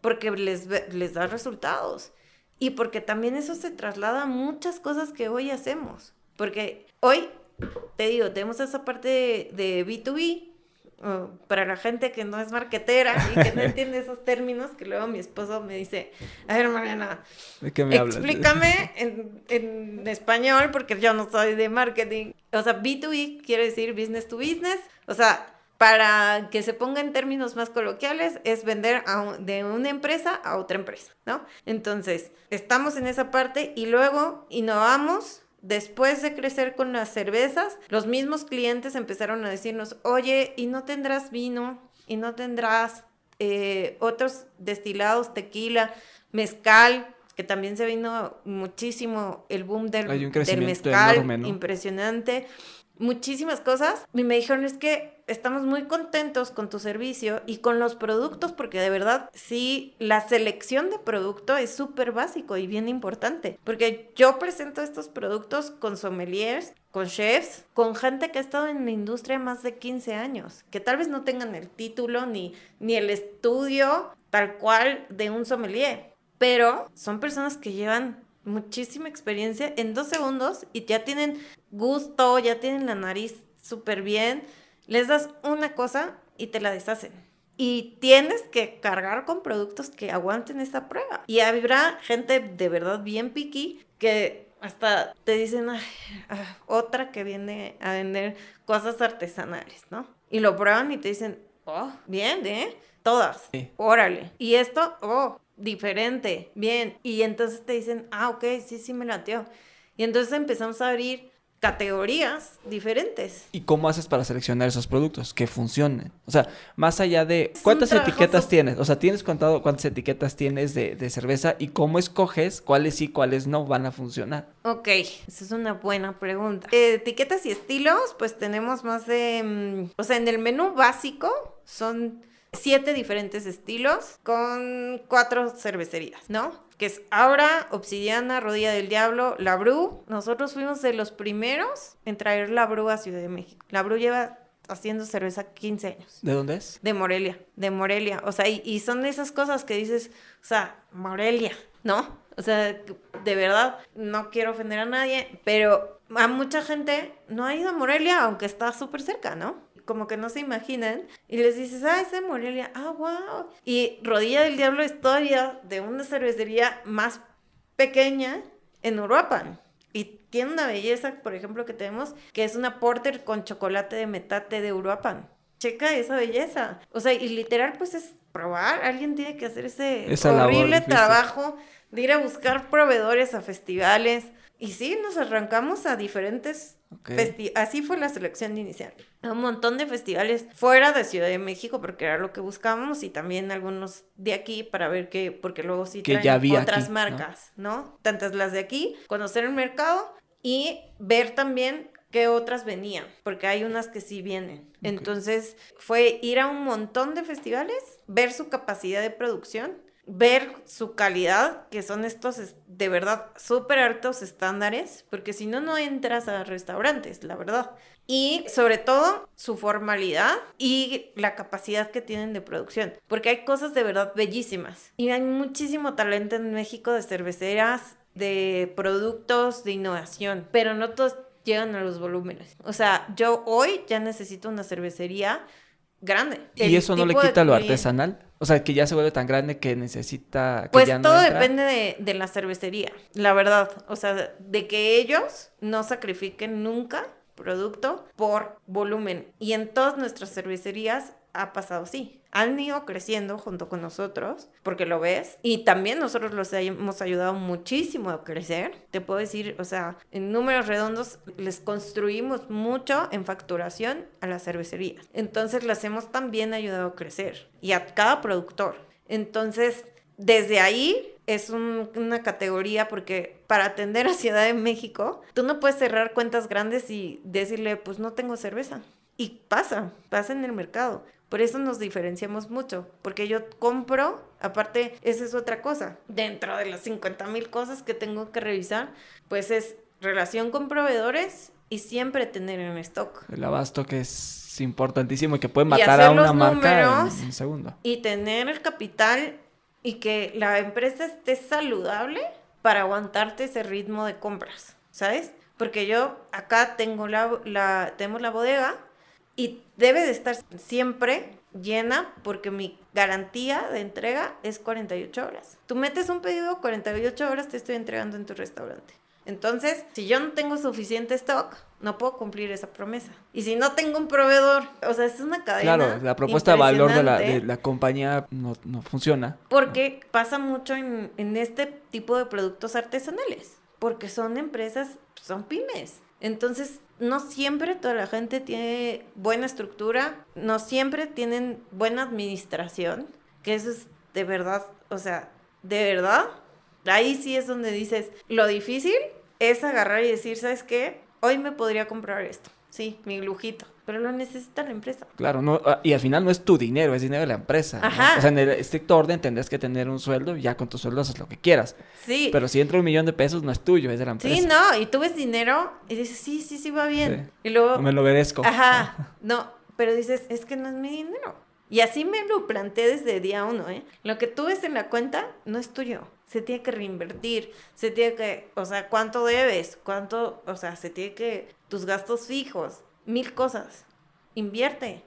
Porque les, les da resultados. Y porque también eso se traslada a muchas cosas que hoy hacemos. Porque hoy, te digo, tenemos esa parte de, de B2B, para la gente que no es marquetera y que no entiende esos términos, que luego mi esposo me dice, a ver, Mariana, explícame en, en, español porque yo no soy de marketing. O sea, B2B quiere decir business to business. O sea, para que se ponga en términos más coloquiales, es vender de una empresa a otra empresa, ¿no? Entonces, estamos en esa parte y luego innovamos Después de crecer con las cervezas, los mismos clientes empezaron a decirnos, oye, ¿y no tendrás vino? ¿Y no tendrás eh, otros destilados, tequila, mezcal? Que también se vino muchísimo el boom del, del mezcal, impresionante muchísimas cosas y me dijeron es que estamos muy contentos con tu servicio y con los productos porque de verdad sí, la selección de producto es súper básico y bien importante porque yo presento estos productos con sommeliers, con chefs, con gente que ha estado en la industria más de 15 años, que tal vez no tengan el título ni, ni el estudio tal cual de un sommelier, pero son personas que llevan muchísima experiencia en dos segundos y ya tienen gusto, ya tienen la nariz súper bien. Les das una cosa y te la deshacen. Y tienes que cargar con productos que aguanten esa prueba. Y habrá gente de verdad bien picky que hasta te dicen, ah, otra que viene a vender cosas artesanales, ¿no? Y lo prueban y te dicen, oh, bien, ¿eh? Todas. Órale. Y esto, oh, diferente, bien. Y entonces te dicen, ah, ok, sí, sí me lateó. Y entonces empezamos a abrir categorías diferentes. ¿Y cómo haces para seleccionar esos productos que funcionen? O sea, más allá de cuántas etiquetas tienes, o sea, tienes contado cuántas etiquetas tienes de, de, cerveza y cómo escoges cuáles sí, cuáles no van a funcionar. Ok, esa es una buena pregunta. Eh, etiquetas y estilos, pues tenemos más de, mm, o sea, en el menú básico son siete diferentes estilos con cuatro cervecerías, ¿no? Que es Aura, Obsidiana, Rodilla del Diablo, La Bru. Nosotros fuimos de los primeros en traer La Bru a Ciudad de México. La Bru lleva haciendo cerveza 15 años. ¿De dónde es? De Morelia, de Morelia. O sea, y, y son esas cosas que dices, o sea, Morelia, ¿no? O sea, de verdad, no quiero ofender a nadie, pero a mucha gente no ha ido a Morelia, aunque está súper cerca, ¿no? Como que no se imaginan, y les dices, ah, es de Morelia, ah, wow. Y Rodilla del Diablo es todavía de una cervecería más pequeña en Uruapan. Y tiene una belleza, por ejemplo, que tenemos, que es una porter con chocolate de metate de Uruapan. Checa esa belleza. O sea, y literal, pues es probar. Alguien tiene que hacer ese horrible trabajo de ir a buscar proveedores a festivales. Y sí, nos arrancamos a diferentes Así fue la selección inicial. Un montón de festivales fuera de Ciudad de México porque era lo que buscábamos y también algunos de aquí para ver qué, porque luego sí traen otras marcas, ¿no? Tantas las de aquí, conocer el mercado y ver también qué otras venían, porque hay unas que sí vienen. Entonces fue ir a un montón de festivales, ver su capacidad de producción ver su calidad, que son estos de verdad súper altos estándares, porque si no, no entras a restaurantes, la verdad. Y sobre todo su formalidad y la capacidad que tienen de producción, porque hay cosas de verdad bellísimas. Y hay muchísimo talento en México de cerveceras, de productos, de innovación, pero no todos llegan a los volúmenes. O sea, yo hoy ya necesito una cervecería grande. ¿Y eso no le quita lo artesanal? O sea, que ya se vuelve tan grande que necesita... Que pues ya todo depende de, de, la cervecería, la verdad. O sea, de que ellos no sacrifiquen nunca producto por volumen. Y en todas nuestras cervecerías ha pasado así. Han ido creciendo junto con nosotros, porque lo ves, y también nosotros los hemos ayudado muchísimo a crecer. Te puedo decir, o sea, en números redondos les construimos mucho en facturación a las cervecerías. Entonces las hemos también ayudado a crecer y a cada productor. Entonces, desde ahí es una categoría porque para atender a Ciudad de México, tú no puedes cerrar cuentas grandes y decirle, pues no tengo cerveza. Y pasa, pasa en el mercado. Por eso nos diferenciamos mucho, porque yo compro, aparte, esa es otra cosa, dentro de las 50 mil cosas que tengo que revisar, pues es relación con proveedores y siempre tener en stock. El abasto que es importantísimo y que puede matar a una marca en un segundo. Y tener el capital y que la empresa esté saludable para aguantarte ese ritmo de compras, ¿sabes? Porque yo acá tengo la, la, tenemos la bodega y debe de estar siempre llena porque mi garantía de entrega es 48 horas. Tú metes un pedido, 48 horas te estoy entregando en tu restaurante. Entonces, si yo no tengo suficiente stock, no puedo cumplir esa promesa. Y si no tengo un proveedor, o sea, es una cadena. Claro, la propuesta de valor de la, de la compañía no, no, funciona. Porque pasa mucho en, en este tipo de productos artesanales, porque son empresas, son pymes. Entonces, no siempre toda la gente tiene buena estructura, no siempre tienen buena administración, que eso es de verdad, o sea, de verdad, ahí sí es donde dices, lo difícil es agarrar y decir, ¿sabes qué? Hoy me podría comprar esto, sí, mi lujito pero lo necesita la empresa. Claro, no, ah, y al final no es tu dinero, es dinero de la empresa. Ajá. O sea, en el estricto orden tendrás que tener un sueldo y ya con tu sueldo haces lo que quieras. Sí. Pero si entra un millón de pesos, no es tuyo, es de la empresa. Sí, no, y tú ves dinero y dices, sí, sí, sí, va bien. Y luego... me lo merezco. Ajá, no, pero dices, es que no es mi dinero. Y así me lo planteé desde día uno, ¿eh? Lo que tú ves en la cuenta no es tuyo. Se tiene que reinvertir, se tiene que, o sea, ¿cuánto debes? ¿Cuánto, o sea, se tiene que, tus gastos fijos, mil cosas. Invierte.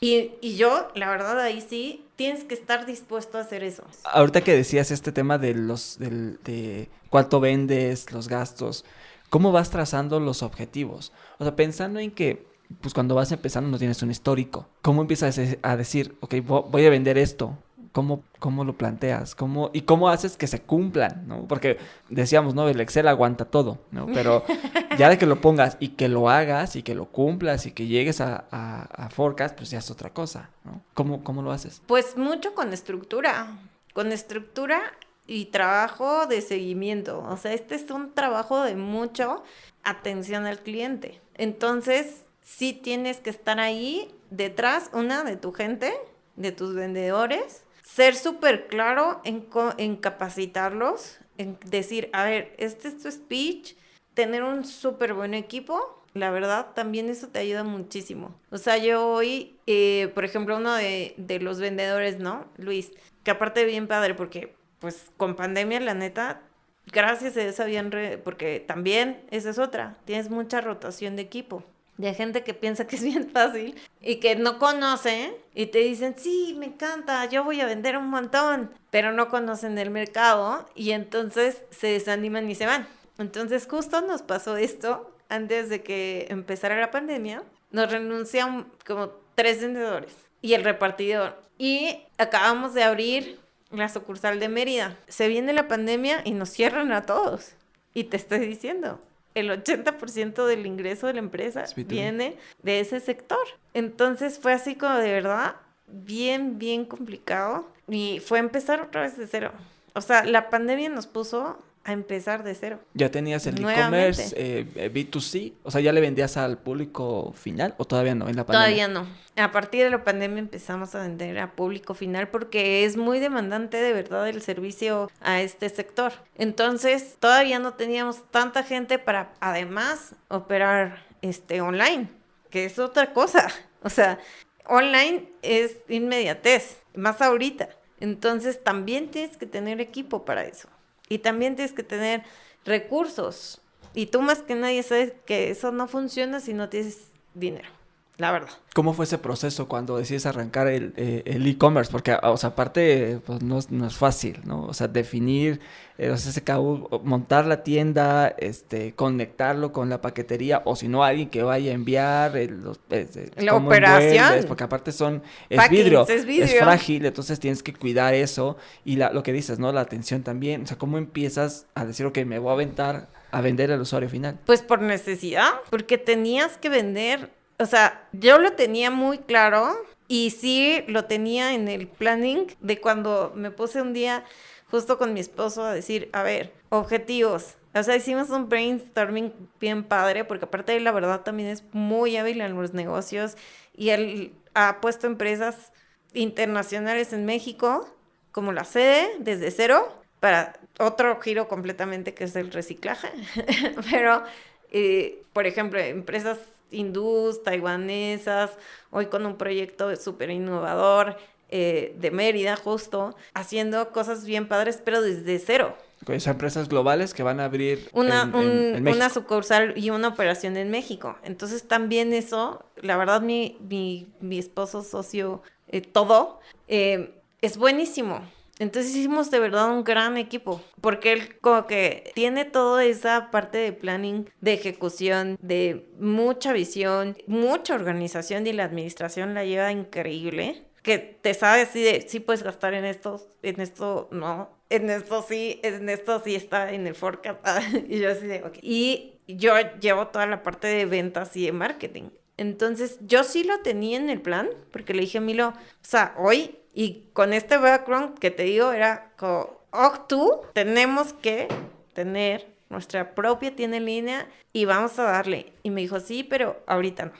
Y, y, yo, la verdad, ahí sí, tienes que estar dispuesto a hacer eso. Ahorita que decías este tema de los, del, de cuánto vendes, los gastos, ¿cómo vas trazando los objetivos? O sea, pensando en que, pues cuando vas empezando no tienes un histórico. ¿Cómo empiezas a decir, ok, voy a vender esto? ¿Cómo, cómo lo planteas? ¿Cómo, ¿Y cómo haces que se cumplan? ¿no? Porque decíamos, ¿no? El Excel aguanta todo, ¿no? Pero ya de que lo pongas y que lo hagas y que lo cumplas y que llegues a, a, Forecast, pues ya es otra cosa, ¿no? ¿Cómo, ¿Cómo lo haces? Pues mucho con estructura. Con estructura y trabajo de seguimiento. O sea, este es un trabajo de mucho atención al cliente. Entonces, sí tienes que estar ahí detrás, una, de tu gente, de tus vendedores, ser súper claro en, en capacitarlos, en decir, a ver, este es tu speech, tener un súper buen equipo, la verdad, también eso te ayuda muchísimo. O sea, yo hoy, eh, por ejemplo, uno de, de, los vendedores, ¿no? Luis, que aparte bien padre, porque pues con pandemia, la neta, gracias a eso habían, porque también esa es otra, tienes mucha rotación de equipo de gente que piensa que es bien fácil y que no conoce y te dicen, sí, me encanta, yo voy a vender un montón, pero no conocen el mercado y entonces se desaniman y se van. Entonces justo nos pasó esto antes de que empezara la pandemia, nos renuncian como tres vendedores y el repartidor y acabamos de abrir la sucursal de Mérida. Se viene la pandemia y nos cierran a todos. Y te estoy diciendo, el 80% del ingreso de la empresa viene de ese sector. Entonces fue así como de verdad bien, bien complicado y fue empezar otra vez de cero. O sea, la pandemia nos puso a empezar de cero. ¿Ya tenías el e-commerce eh, B2C? O sea, ¿ya le vendías al público final o todavía no en la pandemia? Todavía no. A partir de la pandemia empezamos a vender a público final porque es muy demandante de verdad el servicio a este sector. Entonces, todavía no teníamos tanta gente para además operar este online, que es otra cosa. O sea, online es inmediatez, más ahorita. Entonces, también tienes que tener equipo para eso. Y también tienes que tener recursos. Y tú más que nadie sabes que eso no funciona si no tienes dinero la verdad. ¿Cómo fue ese proceso cuando decides arrancar el eh, e-commerce? Porque, o sea, aparte, pues no, es fácil, ¿no? O sea, definir, eh, o sea, montar la tienda, este, conectarlo con la paquetería, o si no, alguien que vaya a enviar los, eh, la operación. porque aparte son, es vidrio, es frágil, entonces tienes que cuidar eso. Y la, lo que dices, ¿no? La atención también. O sea, ¿cómo empiezas a decir, ok, me voy a aventar a vender al usuario final? Pues por necesidad, porque tenías que vender o sea, yo lo tenía muy claro y sí lo tenía en el planning de cuando me puse un día justo con mi esposo a decir, a ver, objetivos. O sea, hicimos un brainstorming bien padre, porque aparte la verdad también es muy hábil en los negocios y él ha puesto empresas internacionales en México, como la sede, desde cero, para otro giro completamente que es el reciclaje. Pero, eh, por ejemplo, empresas hindús, taiwanesas, hoy con un proyecto súper innovador eh, de Mérida, justo, haciendo cosas bien padres, pero desde cero. Con esas empresas globales que van a abrir una, una sucursal y una operación en México. Entonces también eso, la verdad mi, mi, mi esposo socio, eh, todo, eh, es buenísimo. Entonces hicimos de verdad un gran equipo, porque él como que tiene toda esa parte de planning, de ejecución, de mucha visión, mucha organización y la administración la lleva increíble, que te sabe así de, sí puedes gastar en esto, en esto no, en esto sí, en esto sí está en el forecast, y yo así de, ok. Y yo llevo toda la parte de ventas y de marketing. Entonces, yo sí lo tenía en el plan, porque le dije a Milo, o sea, hoy y con este background que te digo, era como, oh, tú tenemos que tener nuestra propia tienda en línea y vamos a darle. Y me dijo, sí, pero ahorita no.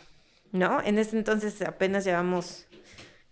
¿No? En ese entonces apenas llevamos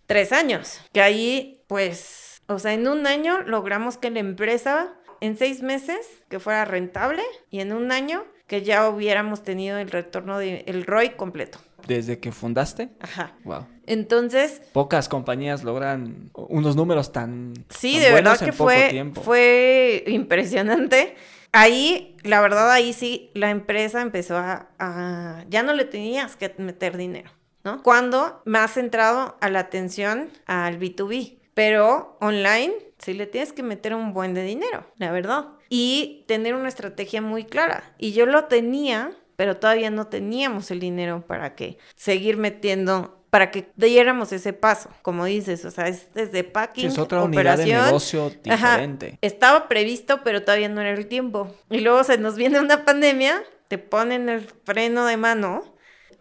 tres años. Que ahí, pues, o sea, en un año logramos que la empresa, en seis meses, que fuera rentable y en un año que ya hubiéramos tenido el retorno del ROI completo. ¿Desde que fundaste? Ajá. Wow. Entonces. Pocas compañías logran unos números tan. Sí, de verdad que fue, fue impresionante. Ahí, la verdad, ahí sí, la empresa empezó a, Ya no le tenías que meter dinero, ¿no? Cuando más centrado a la atención al B2B. Pero online sí le tienes que meter un buen de dinero, la verdad. Y tener una estrategia muy clara. Y yo lo tenía, pero todavía no teníamos el dinero para que seguir metiendo para que diéramos ese paso, como dices, o sea, es desde packing, es otra unidad de negocio diferente. estaba previsto, pero todavía no era el tiempo. Y luego se nos viene una pandemia, te ponen el freno de mano,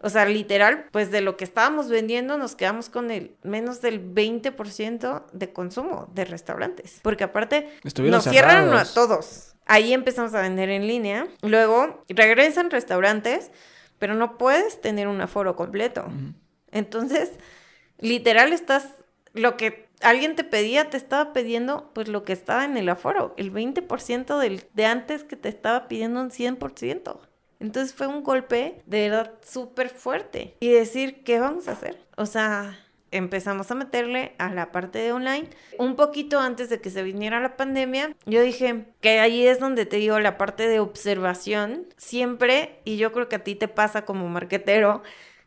o sea, literal, pues de lo que estábamos vendiendo nos quedamos con el menos del 20% de consumo de restaurantes, porque aparte nos cierran a todos. Ahí empezamos a vender en línea, luego regresan restaurantes, pero no puedes tener un aforo completo. Entonces, literal estás, lo que alguien te pedía, te estaba pidiendo pues lo que estaba en el aforo, el 20% del, de antes que te estaba pidiendo un 100%. Entonces fue un golpe de verdad súper fuerte. Y decir, ¿qué vamos a hacer? O sea, empezamos a meterle a la parte de online. Un poquito antes de que se viniera la pandemia, yo dije que ahí es donde te digo la parte de observación. Siempre, y yo creo que a ti te pasa como marquetero,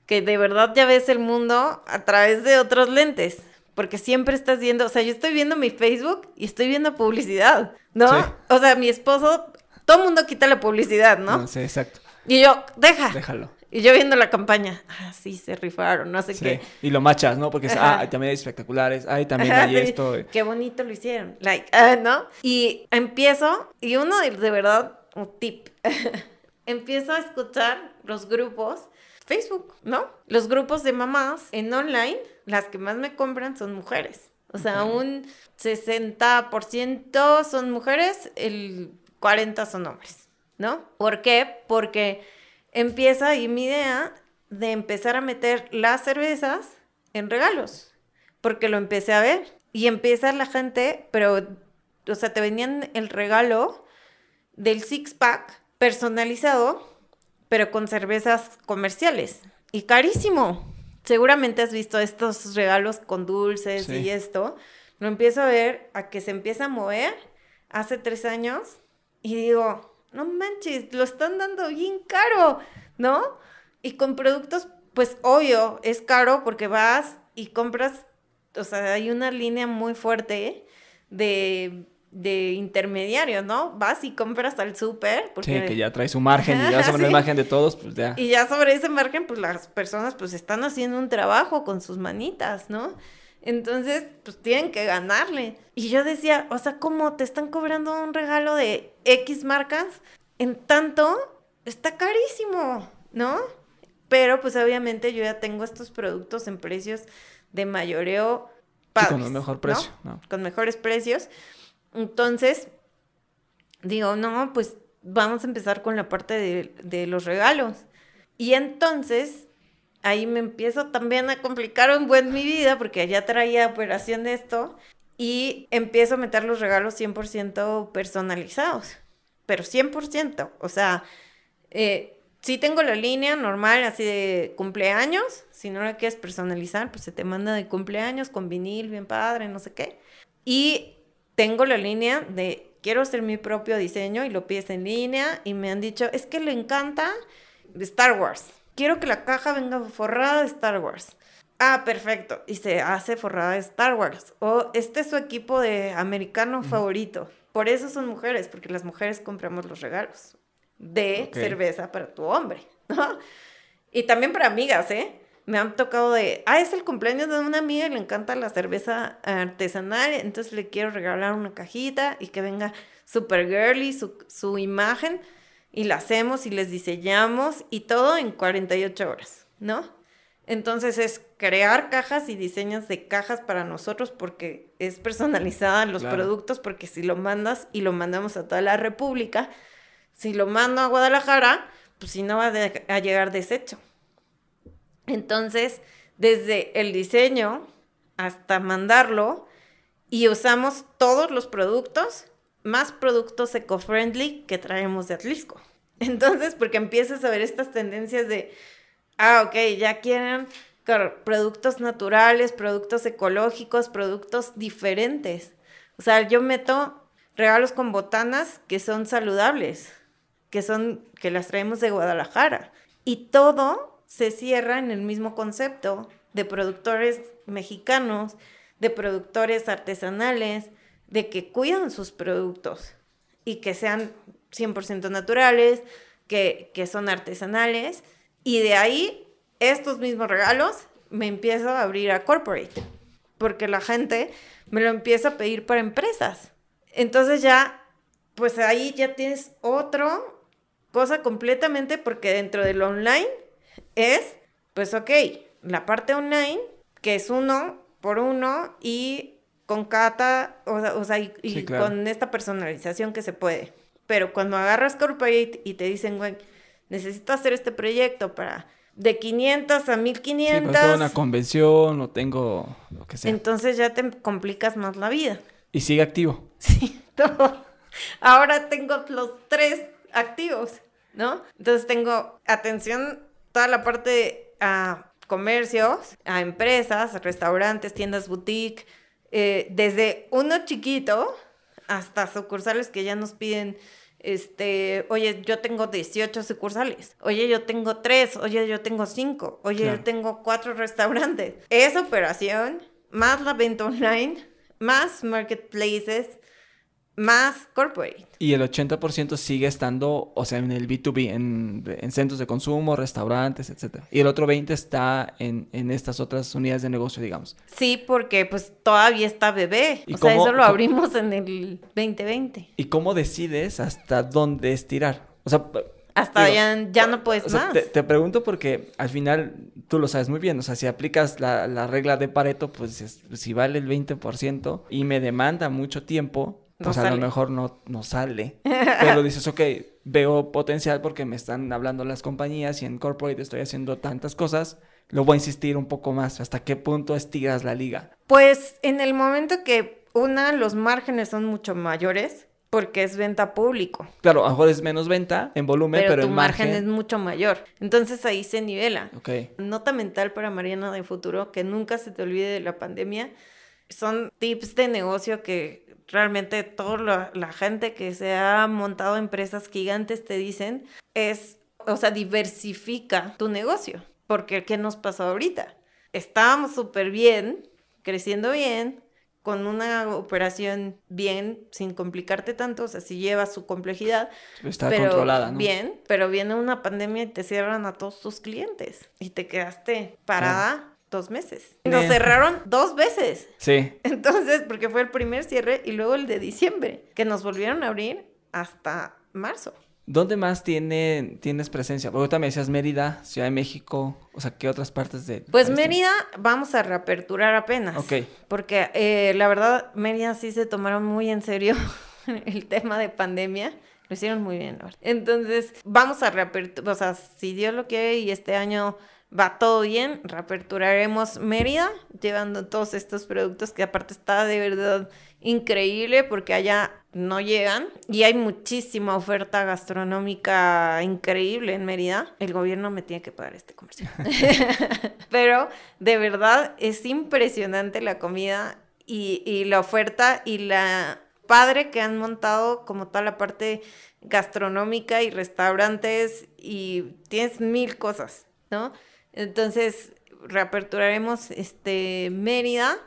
que de verdad ya ves el mundo a través de otros lentes. Porque siempre estás viendo, o sea, yo estoy viendo mi Facebook y estoy viendo publicidad, ¿no? O sea, mi esposo, todo el mundo quita la publicidad, ¿no? Sí, exacto. Y yo, deja. Déjalo. Y yo viendo la campaña, ah, sí, se rifaron, no sé qué. Y lo machas, ¿no? Porque es, ah, también hay espectaculares, ay, también hay esto. Qué bonito lo hicieron, like, ah, ¿no? Y empiezo, y uno de, de verdad, un tip, empiezo a escuchar los grupos Facebook, ¿no? Los grupos de mamás en online, las que más me compran son mujeres. O sea, un 60% son mujeres, el 40% son hombres, ¿no? ¿Por qué? Porque empieza ahí mi idea de empezar a meter las cervezas en regalos, porque lo empecé a ver y empieza la gente, pero, o sea, te venían el regalo del six pack personalizado pero con cervezas comerciales. Y carísimo. Seguramente has visto estos regalos con dulces y esto. Lo empiezo a ver a que se empieza a mover hace tres años y digo, no manches, lo están dando bien caro, ¿no? Y con productos, pues obvio, es caro porque vas y compras, o sea, hay una línea muy fuerte de de intermediario, ¿no? Vas y compras al súper. Porque... Sí, que ya trae su margen y ya sobre la margen de todos, pues ya. Y ya sobre ese margen, pues las personas pues están haciendo un trabajo con sus manitas, ¿no? Entonces, pues tienen que ganarle. Y yo decía, o sea, ¿cómo te están cobrando un regalo de X marcas? En tanto, está carísimo, ¿no? Pero pues obviamente yo ya tengo estos productos en precios de mayoreo con un mejor precio, ¿no? Con mejores precios. Entonces, digo, no, pues vamos a empezar con la parte de, los regalos. Y entonces, ahí me empiezo también a complicar un buen mi vida, porque ya traía operación de esto, y empiezo a meter los regalos 100% personalizados, pero 100%, o sea, eh, sí tengo la línea normal, así de cumpleaños, si no la quieres personalizar, pues se te manda de cumpleaños con vinil, bien padre, no sé qué. Y tengo la línea de quiero hacer mi propio diseño y lo pides en línea y me han dicho, es que le encanta Star Wars. Quiero que la caja venga forrada de Star Wars. Ah, perfecto. Y se hace forrada de Star Wars. O este es su equipo de americano favorito. Por eso son mujeres, porque las mujeres compramos los regalos de cerveza para tu hombre, Y también para amigas, ¿eh? me han tocado de, ah, es el cumpleaños de una amiga y le encanta la cerveza artesanal, entonces le quiero regalar una cajita y que venga super girly su, su imagen y la hacemos y les diseñamos y todo en 48 horas, ¿no? Entonces es crear cajas y diseños de cajas para nosotros porque es personalizada los productos, porque si lo mandas y lo mandamos a toda la República, si lo mando a Guadalajara, pues si no va a llegar deshecho. Entonces, desde el diseño hasta mandarlo y usamos todos los productos, más productos eco-friendly que traemos de Atlisco. Entonces, porque empiezas a ver estas tendencias de, ah, ok, ya quieren productos naturales, productos ecológicos, productos diferentes. O sea, yo meto regalos con botanas que son saludables, que son, que las traemos de Guadalajara. Y todo se cierra en el mismo concepto de productores mexicanos, de productores artesanales, de que cuidan sus productos y que sean 100% naturales, que, que son artesanales. Y de ahí, estos mismos regalos me empiezo a abrir a corporate, porque la gente me lo empieza a pedir para empresas. Entonces ya, pues ahí ya tienes otra cosa completamente, porque dentro del online es, pues ok, la parte online, que es uno por uno y con cata, o, sea, y, con esta personalización que se puede. Pero cuando agarras Corporate y te dicen, güey, necesito hacer este proyecto para de 500 a 1500. Sí, tengo una convención o tengo lo que sea. Entonces ya te complicas más la vida. Y sigue activo. Sí, todo. Ahora tengo los tres activos, ¿no? Entonces tengo atención toda la parte a comercios, a empresas, a restaurantes, tiendas boutique, eh, desde uno chiquito hasta sucursales que ya nos piden, este, oye, yo tengo 18 sucursales, oye, yo tengo 3, oye, yo tengo 5, oye, yo tengo 4 restaurantes. Esa operación, más la venta online, más marketplaces, más corporate. Y el 80% sigue estando, o sea, en el B2B, en, centros de consumo, restaurantes, etc. Y el otro 20% está en, estas otras unidades de negocio, digamos. Sí, porque pues todavía está bebé. o sea, eso lo abrimos en el 2020. ¿Y cómo decides hasta dónde estirar? O sea... Hasta ya, ya, no puedes más. Te, pregunto porque al final tú lo sabes muy bien. O sea, si aplicas la, la regla de Pareto, pues si vale el 20% y me demanda mucho tiempo, pues a lo mejor no, no sale. Pero dices, ok, veo potencial porque me están hablando las compañías y en corporate estoy haciendo tantas cosas. Lo voy a insistir un poco más. ¿Hasta qué punto estiras la liga? Pues en el momento que una, los márgenes son mucho mayores porque es venta público. Claro, a lo mejor es menos venta en volumen, pero, tu el margen... es mucho mayor. Entonces ahí se nivela. Ok. Nota mental para Mariana de futuro, que nunca se te olvide de la pandemia son tips de negocio que realmente toda la, gente que se ha montado empresas gigantes te dicen es, o sea, diversifica tu negocio. Porque, ¿qué nos pasó ahorita? Estábamos súper bien, creciendo bien, con una operación bien, sin complicarte tanto, o sea, si lleva su complejidad. Está controlada, ¿no? Bien, pero viene una pandemia y te cierran a todos tus clientes y te quedaste parada dos meses. Nos cerraron dos veces. Sí. Entonces, porque fue el primer cierre y luego el de diciembre, que nos volvieron a abrir hasta marzo. ¿Dónde más tiene, tienes presencia? Porque también decías Mérida, Ciudad de México, o sea, ¿qué otras partes de...? Pues Mérida vamos a reaperturar apenas. Ok. Porque eh, la verdad, Mérida sí se tomaron muy en serio el tema de pandemia. Lo hicieron muy bien, la verdad. Entonces, vamos a reaperturar, o sea, si Dios lo quiere y este año va todo bien, reaperturaremos Mérida, llevando todos estos productos que aparte está de verdad increíble porque allá no llegan y hay muchísima oferta gastronómica increíble en Mérida. El gobierno me tiene que pagar este comercial. Pero de verdad es impresionante la comida y, y la oferta y la padre que han montado como toda la parte gastronómica y restaurantes y tienes mil cosas, ¿no? Entonces, reaperturaremos este Mérida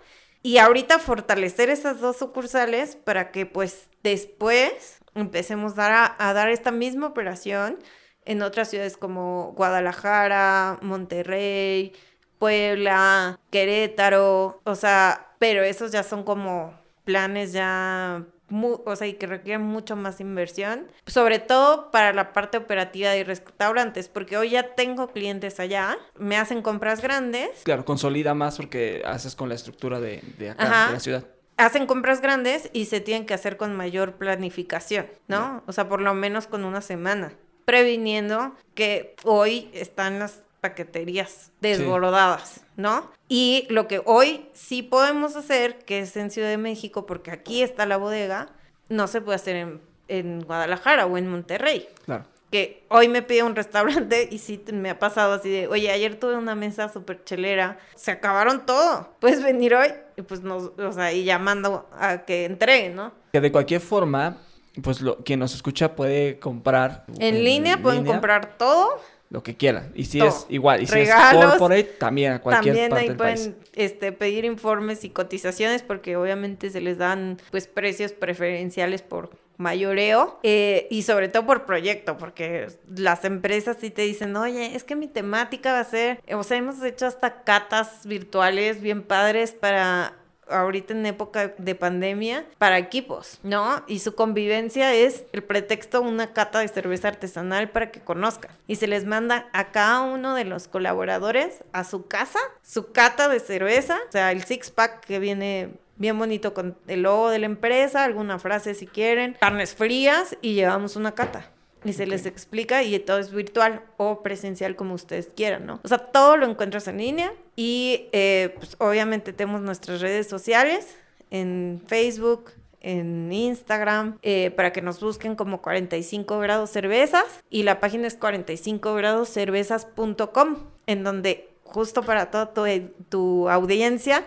y ahorita fortalecer esas dos sucursales para que pues después empecemos a, a dar esta misma operación en otras ciudades como Guadalajara, Monterrey, Puebla, Querétaro, o sea, pero esos ya son como planes ya o sea, y que requieren mucho más inversión, sobre todo para la parte operativa de restaurantes, porque hoy ya tengo clientes allá, me hacen compras grandes. Claro, consolida más porque haces con la estructura de, acá, de la ciudad hacen compras grandes y se tienen que hacer con mayor planificación, ¿no? O sea, por lo menos con una semana, previniendo que hoy están las paqueterías desbordadas, ¿no? Y lo que hoy sí podemos hacer, que es en Ciudad de México, porque aquí está la bodega, no se puede hacer en, en Guadalajara o en Monterrey. Claro. Que hoy me pide un restaurante y sí me ha pasado así de, oye, ayer tuve una mesa súper chelera, se acabaron todo, puedes venir hoy y pues nos, o sea, y llamando a que entreguen, ¿no? Que de cualquier forma, pues lo, quien nos escucha puede comprar. En, línea pueden comprar todo lo que quieran. Y si es igual, y si es corporate, también a cualquier también parte ahí pueden Este, pedir informes y cotizaciones porque obviamente se les dan pues precios preferenciales por mayoreo eh, y sobre todo por proyecto, porque las empresas sí te dicen, oye, es que mi temática va a ser, o sea, hemos hecho hasta catas virtuales bien padres para ahorita en época de pandemia para equipos, ¿no? Y su convivencia es el pretexto una cata de cerveza artesanal para que conozcan. Y se les manda a cada uno de los colaboradores a su casa su cata de cerveza, o sea, el six pack que viene bien bonito con el logo de la empresa, alguna frase si quieren, carnes frías y llevamos una cata y se les explica y todo es virtual o presencial como ustedes quieran, ¿no? O sea, todo lo encuentras en línea y eh, pues obviamente tenemos nuestras redes sociales en Facebook, en Instagram, eh, para que nos busquen como 45 grados cervezas y la página es 45 grados cervezas.com en donde justo para toda tu, tu audiencia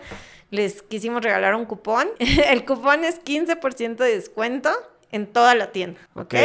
les quisimos regalar un cupón. El cupón es 15% de descuento en toda la tienda. ¿Ok?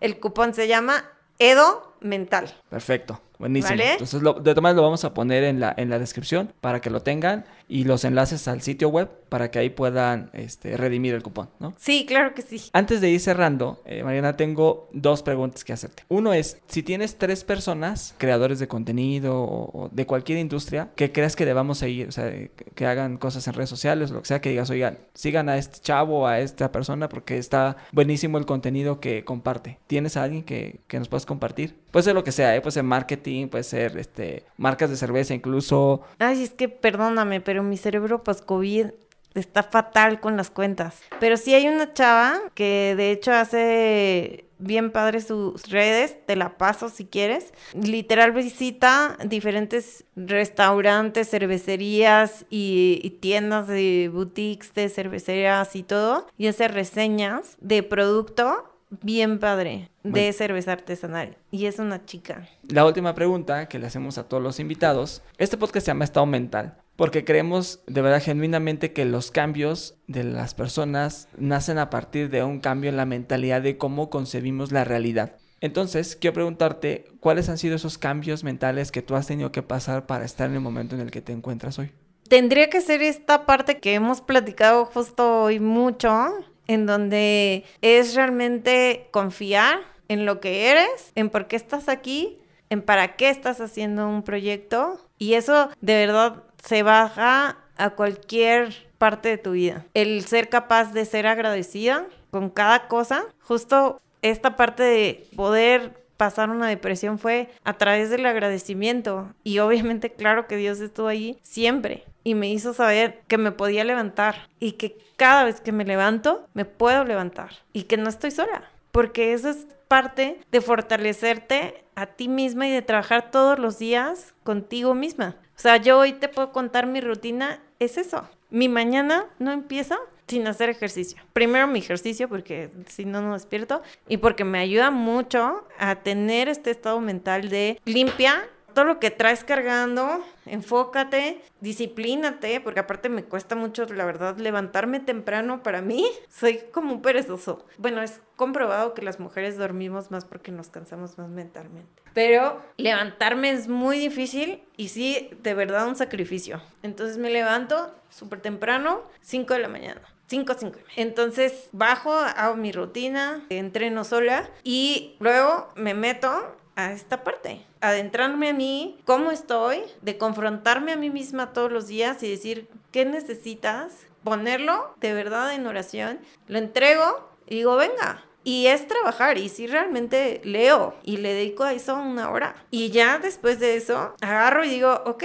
El cupón se llama Edo Mental. Perfecto. Buenísimo. Entonces, de todas maneras lo vamos a poner en la, en la descripción para que lo tengan y los enlaces al sitio web para que ahí puedan este, redimir el cupón, ¿no? Sí, claro que sí. Antes de ir cerrando, eh, Mariana, tengo dos preguntas que hacerte. Uno es, si tienes tres personas, creadores de contenido o, de cualquier industria, que creas que debamos seguir, o sea, que, hagan cosas en redes sociales, lo que sea, que digas, oigan, sigan a este chavo, a esta persona, porque está buenísimo el contenido que comparte. ¿Tienes a alguien que, que nos puedas compartir? Puede ser lo que sea, ¿eh? puede ser marketing, puede ser este, marcas de cerveza incluso. Ay, es que perdóname, pero mi cerebro post-COVID está fatal con las cuentas. Pero sí hay una chava que de hecho hace bien padre sus redes, te la paso si quieres. Literal visita diferentes restaurantes, cervecerías y, y, tiendas de boutiques de cervecerías y todo y hace reseñas de producto bien padre de cerveza artesanal y es una chica. La última pregunta que le hacemos a todos los invitados. Este podcast se llama Estado Mental porque creemos de verdad genuinamente que los cambios de las personas nacen a partir de un cambio en la mentalidad de cómo concebimos la realidad. Entonces, quiero preguntarte, ¿cuáles han sido esos cambios mentales que tú has tenido que pasar para estar en el momento en el que te encuentras hoy? Tendría que ser esta parte que hemos platicado justo hoy mucho, en donde es realmente confiar en lo que eres, en por qué estás aquí, en para qué estás haciendo un proyecto. Y eso de verdad se baja a cualquier parte de tu vida. El ser capaz de ser agradecida con cada cosa, justo esta parte de poder pasar una depresión fue a través del agradecimiento. Y obviamente, claro que Dios estuvo ahí siempre y me hizo saber que me podía levantar y que cada vez que me levanto, me puedo levantar y que no estoy sola. Porque eso es parte de fortalecerte a ti misma y de trabajar todos los días contigo misma. O sea, yo hoy te puedo contar mi rutina, es eso. Mi mañana no empieza sin hacer ejercicio. Primero mi ejercicio porque si no, no despierto y porque me ayuda mucho a tener este estado mental de limpia todo lo que traes cargando, enfócate, disciplínate, porque aparte me cuesta mucho, la verdad, levantarme temprano para mí. Soy como un perezoso. Bueno, es comprobado que las mujeres dormimos más porque nos cansamos más mentalmente. Pero levantarme es muy difícil y sí, de verdad, un sacrificio. Entonces me levanto súper temprano, 5 de la mañana. 5, 5. Entonces bajo, hago mi rutina, entreno sola y luego me meto a esta parte, adentrarme a mí, cómo estoy, de confrontarme a mí misma todos los días y decir, ¿qué necesitas? Ponerlo de verdad en oración, lo entrego y digo, venga. Y es trabajar, y si realmente leo y le dedico a eso una hora. Y ya después de eso, agarro y digo, ok,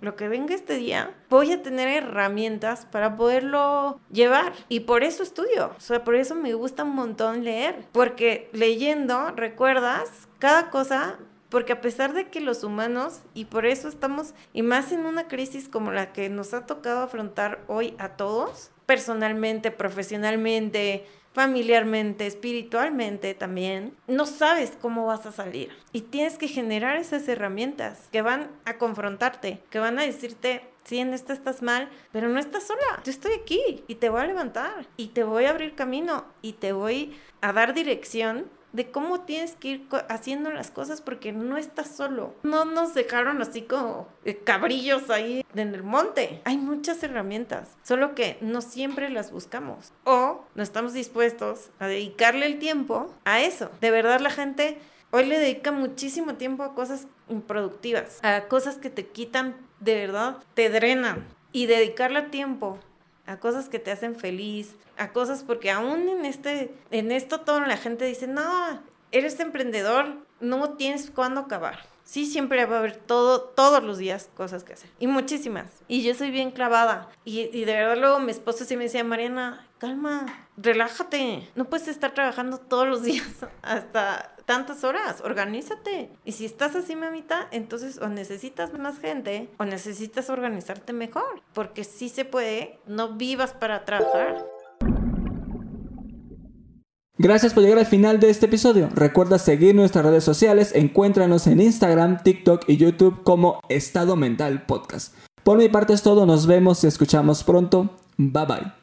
lo que venga este día, voy a tener herramientas para poderlo llevar. Y por eso estudio. O sea, por eso me gusta un montón leer. Porque leyendo, recuerdas cada cosa. Porque a pesar de que los humanos, y por eso estamos, y más en una crisis como la que nos ha tocado afrontar hoy a todos, personalmente, profesionalmente, familiarmente, espiritualmente también, no sabes cómo vas a salir. Y tienes que generar esas herramientas que van a confrontarte, que van a decirte, sí, en esto estás mal, pero no estás sola. Yo estoy aquí y te voy a levantar y te voy a abrir camino y te voy a dar dirección de cómo tienes que ir haciendo las cosas porque no estás solo. No nos dejaron así como eh, cabrillos ahí en el monte. Hay muchas herramientas, solo que no siempre las buscamos o no estamos dispuestos a dedicarle el tiempo a eso. De verdad la gente hoy le dedica muchísimo tiempo a cosas improductivas, a cosas que te quitan, de verdad, te drenan. Y dedicarle tiempo a cosas que te hacen feliz, a cosas porque aún en este en esto todo la gente dice, "No, eres emprendedor, no tienes cuándo acabar." Sí, siempre va a haber todo, todos los días cosas que hacer. Y muchísimas. Y yo soy bien clavada. Y, y de verdad luego mi esposo sí me decía, Mariana, calma, relájate. No puedes estar trabajando todos los días hasta tantas horas, organízate. Y si estás así, mamita, entonces o necesitas más gente o necesitas organizarte mejor, porque sí se puede, no vivas para trabajar. Gracias por llegar al final de este episodio. Recuerda seguir nuestras redes sociales, encuéntranos en Instagram, TikTok y YouTube como Estado Mental Podcast. Por mi parte es todo, nos vemos y escuchamos pronto. Bye bye.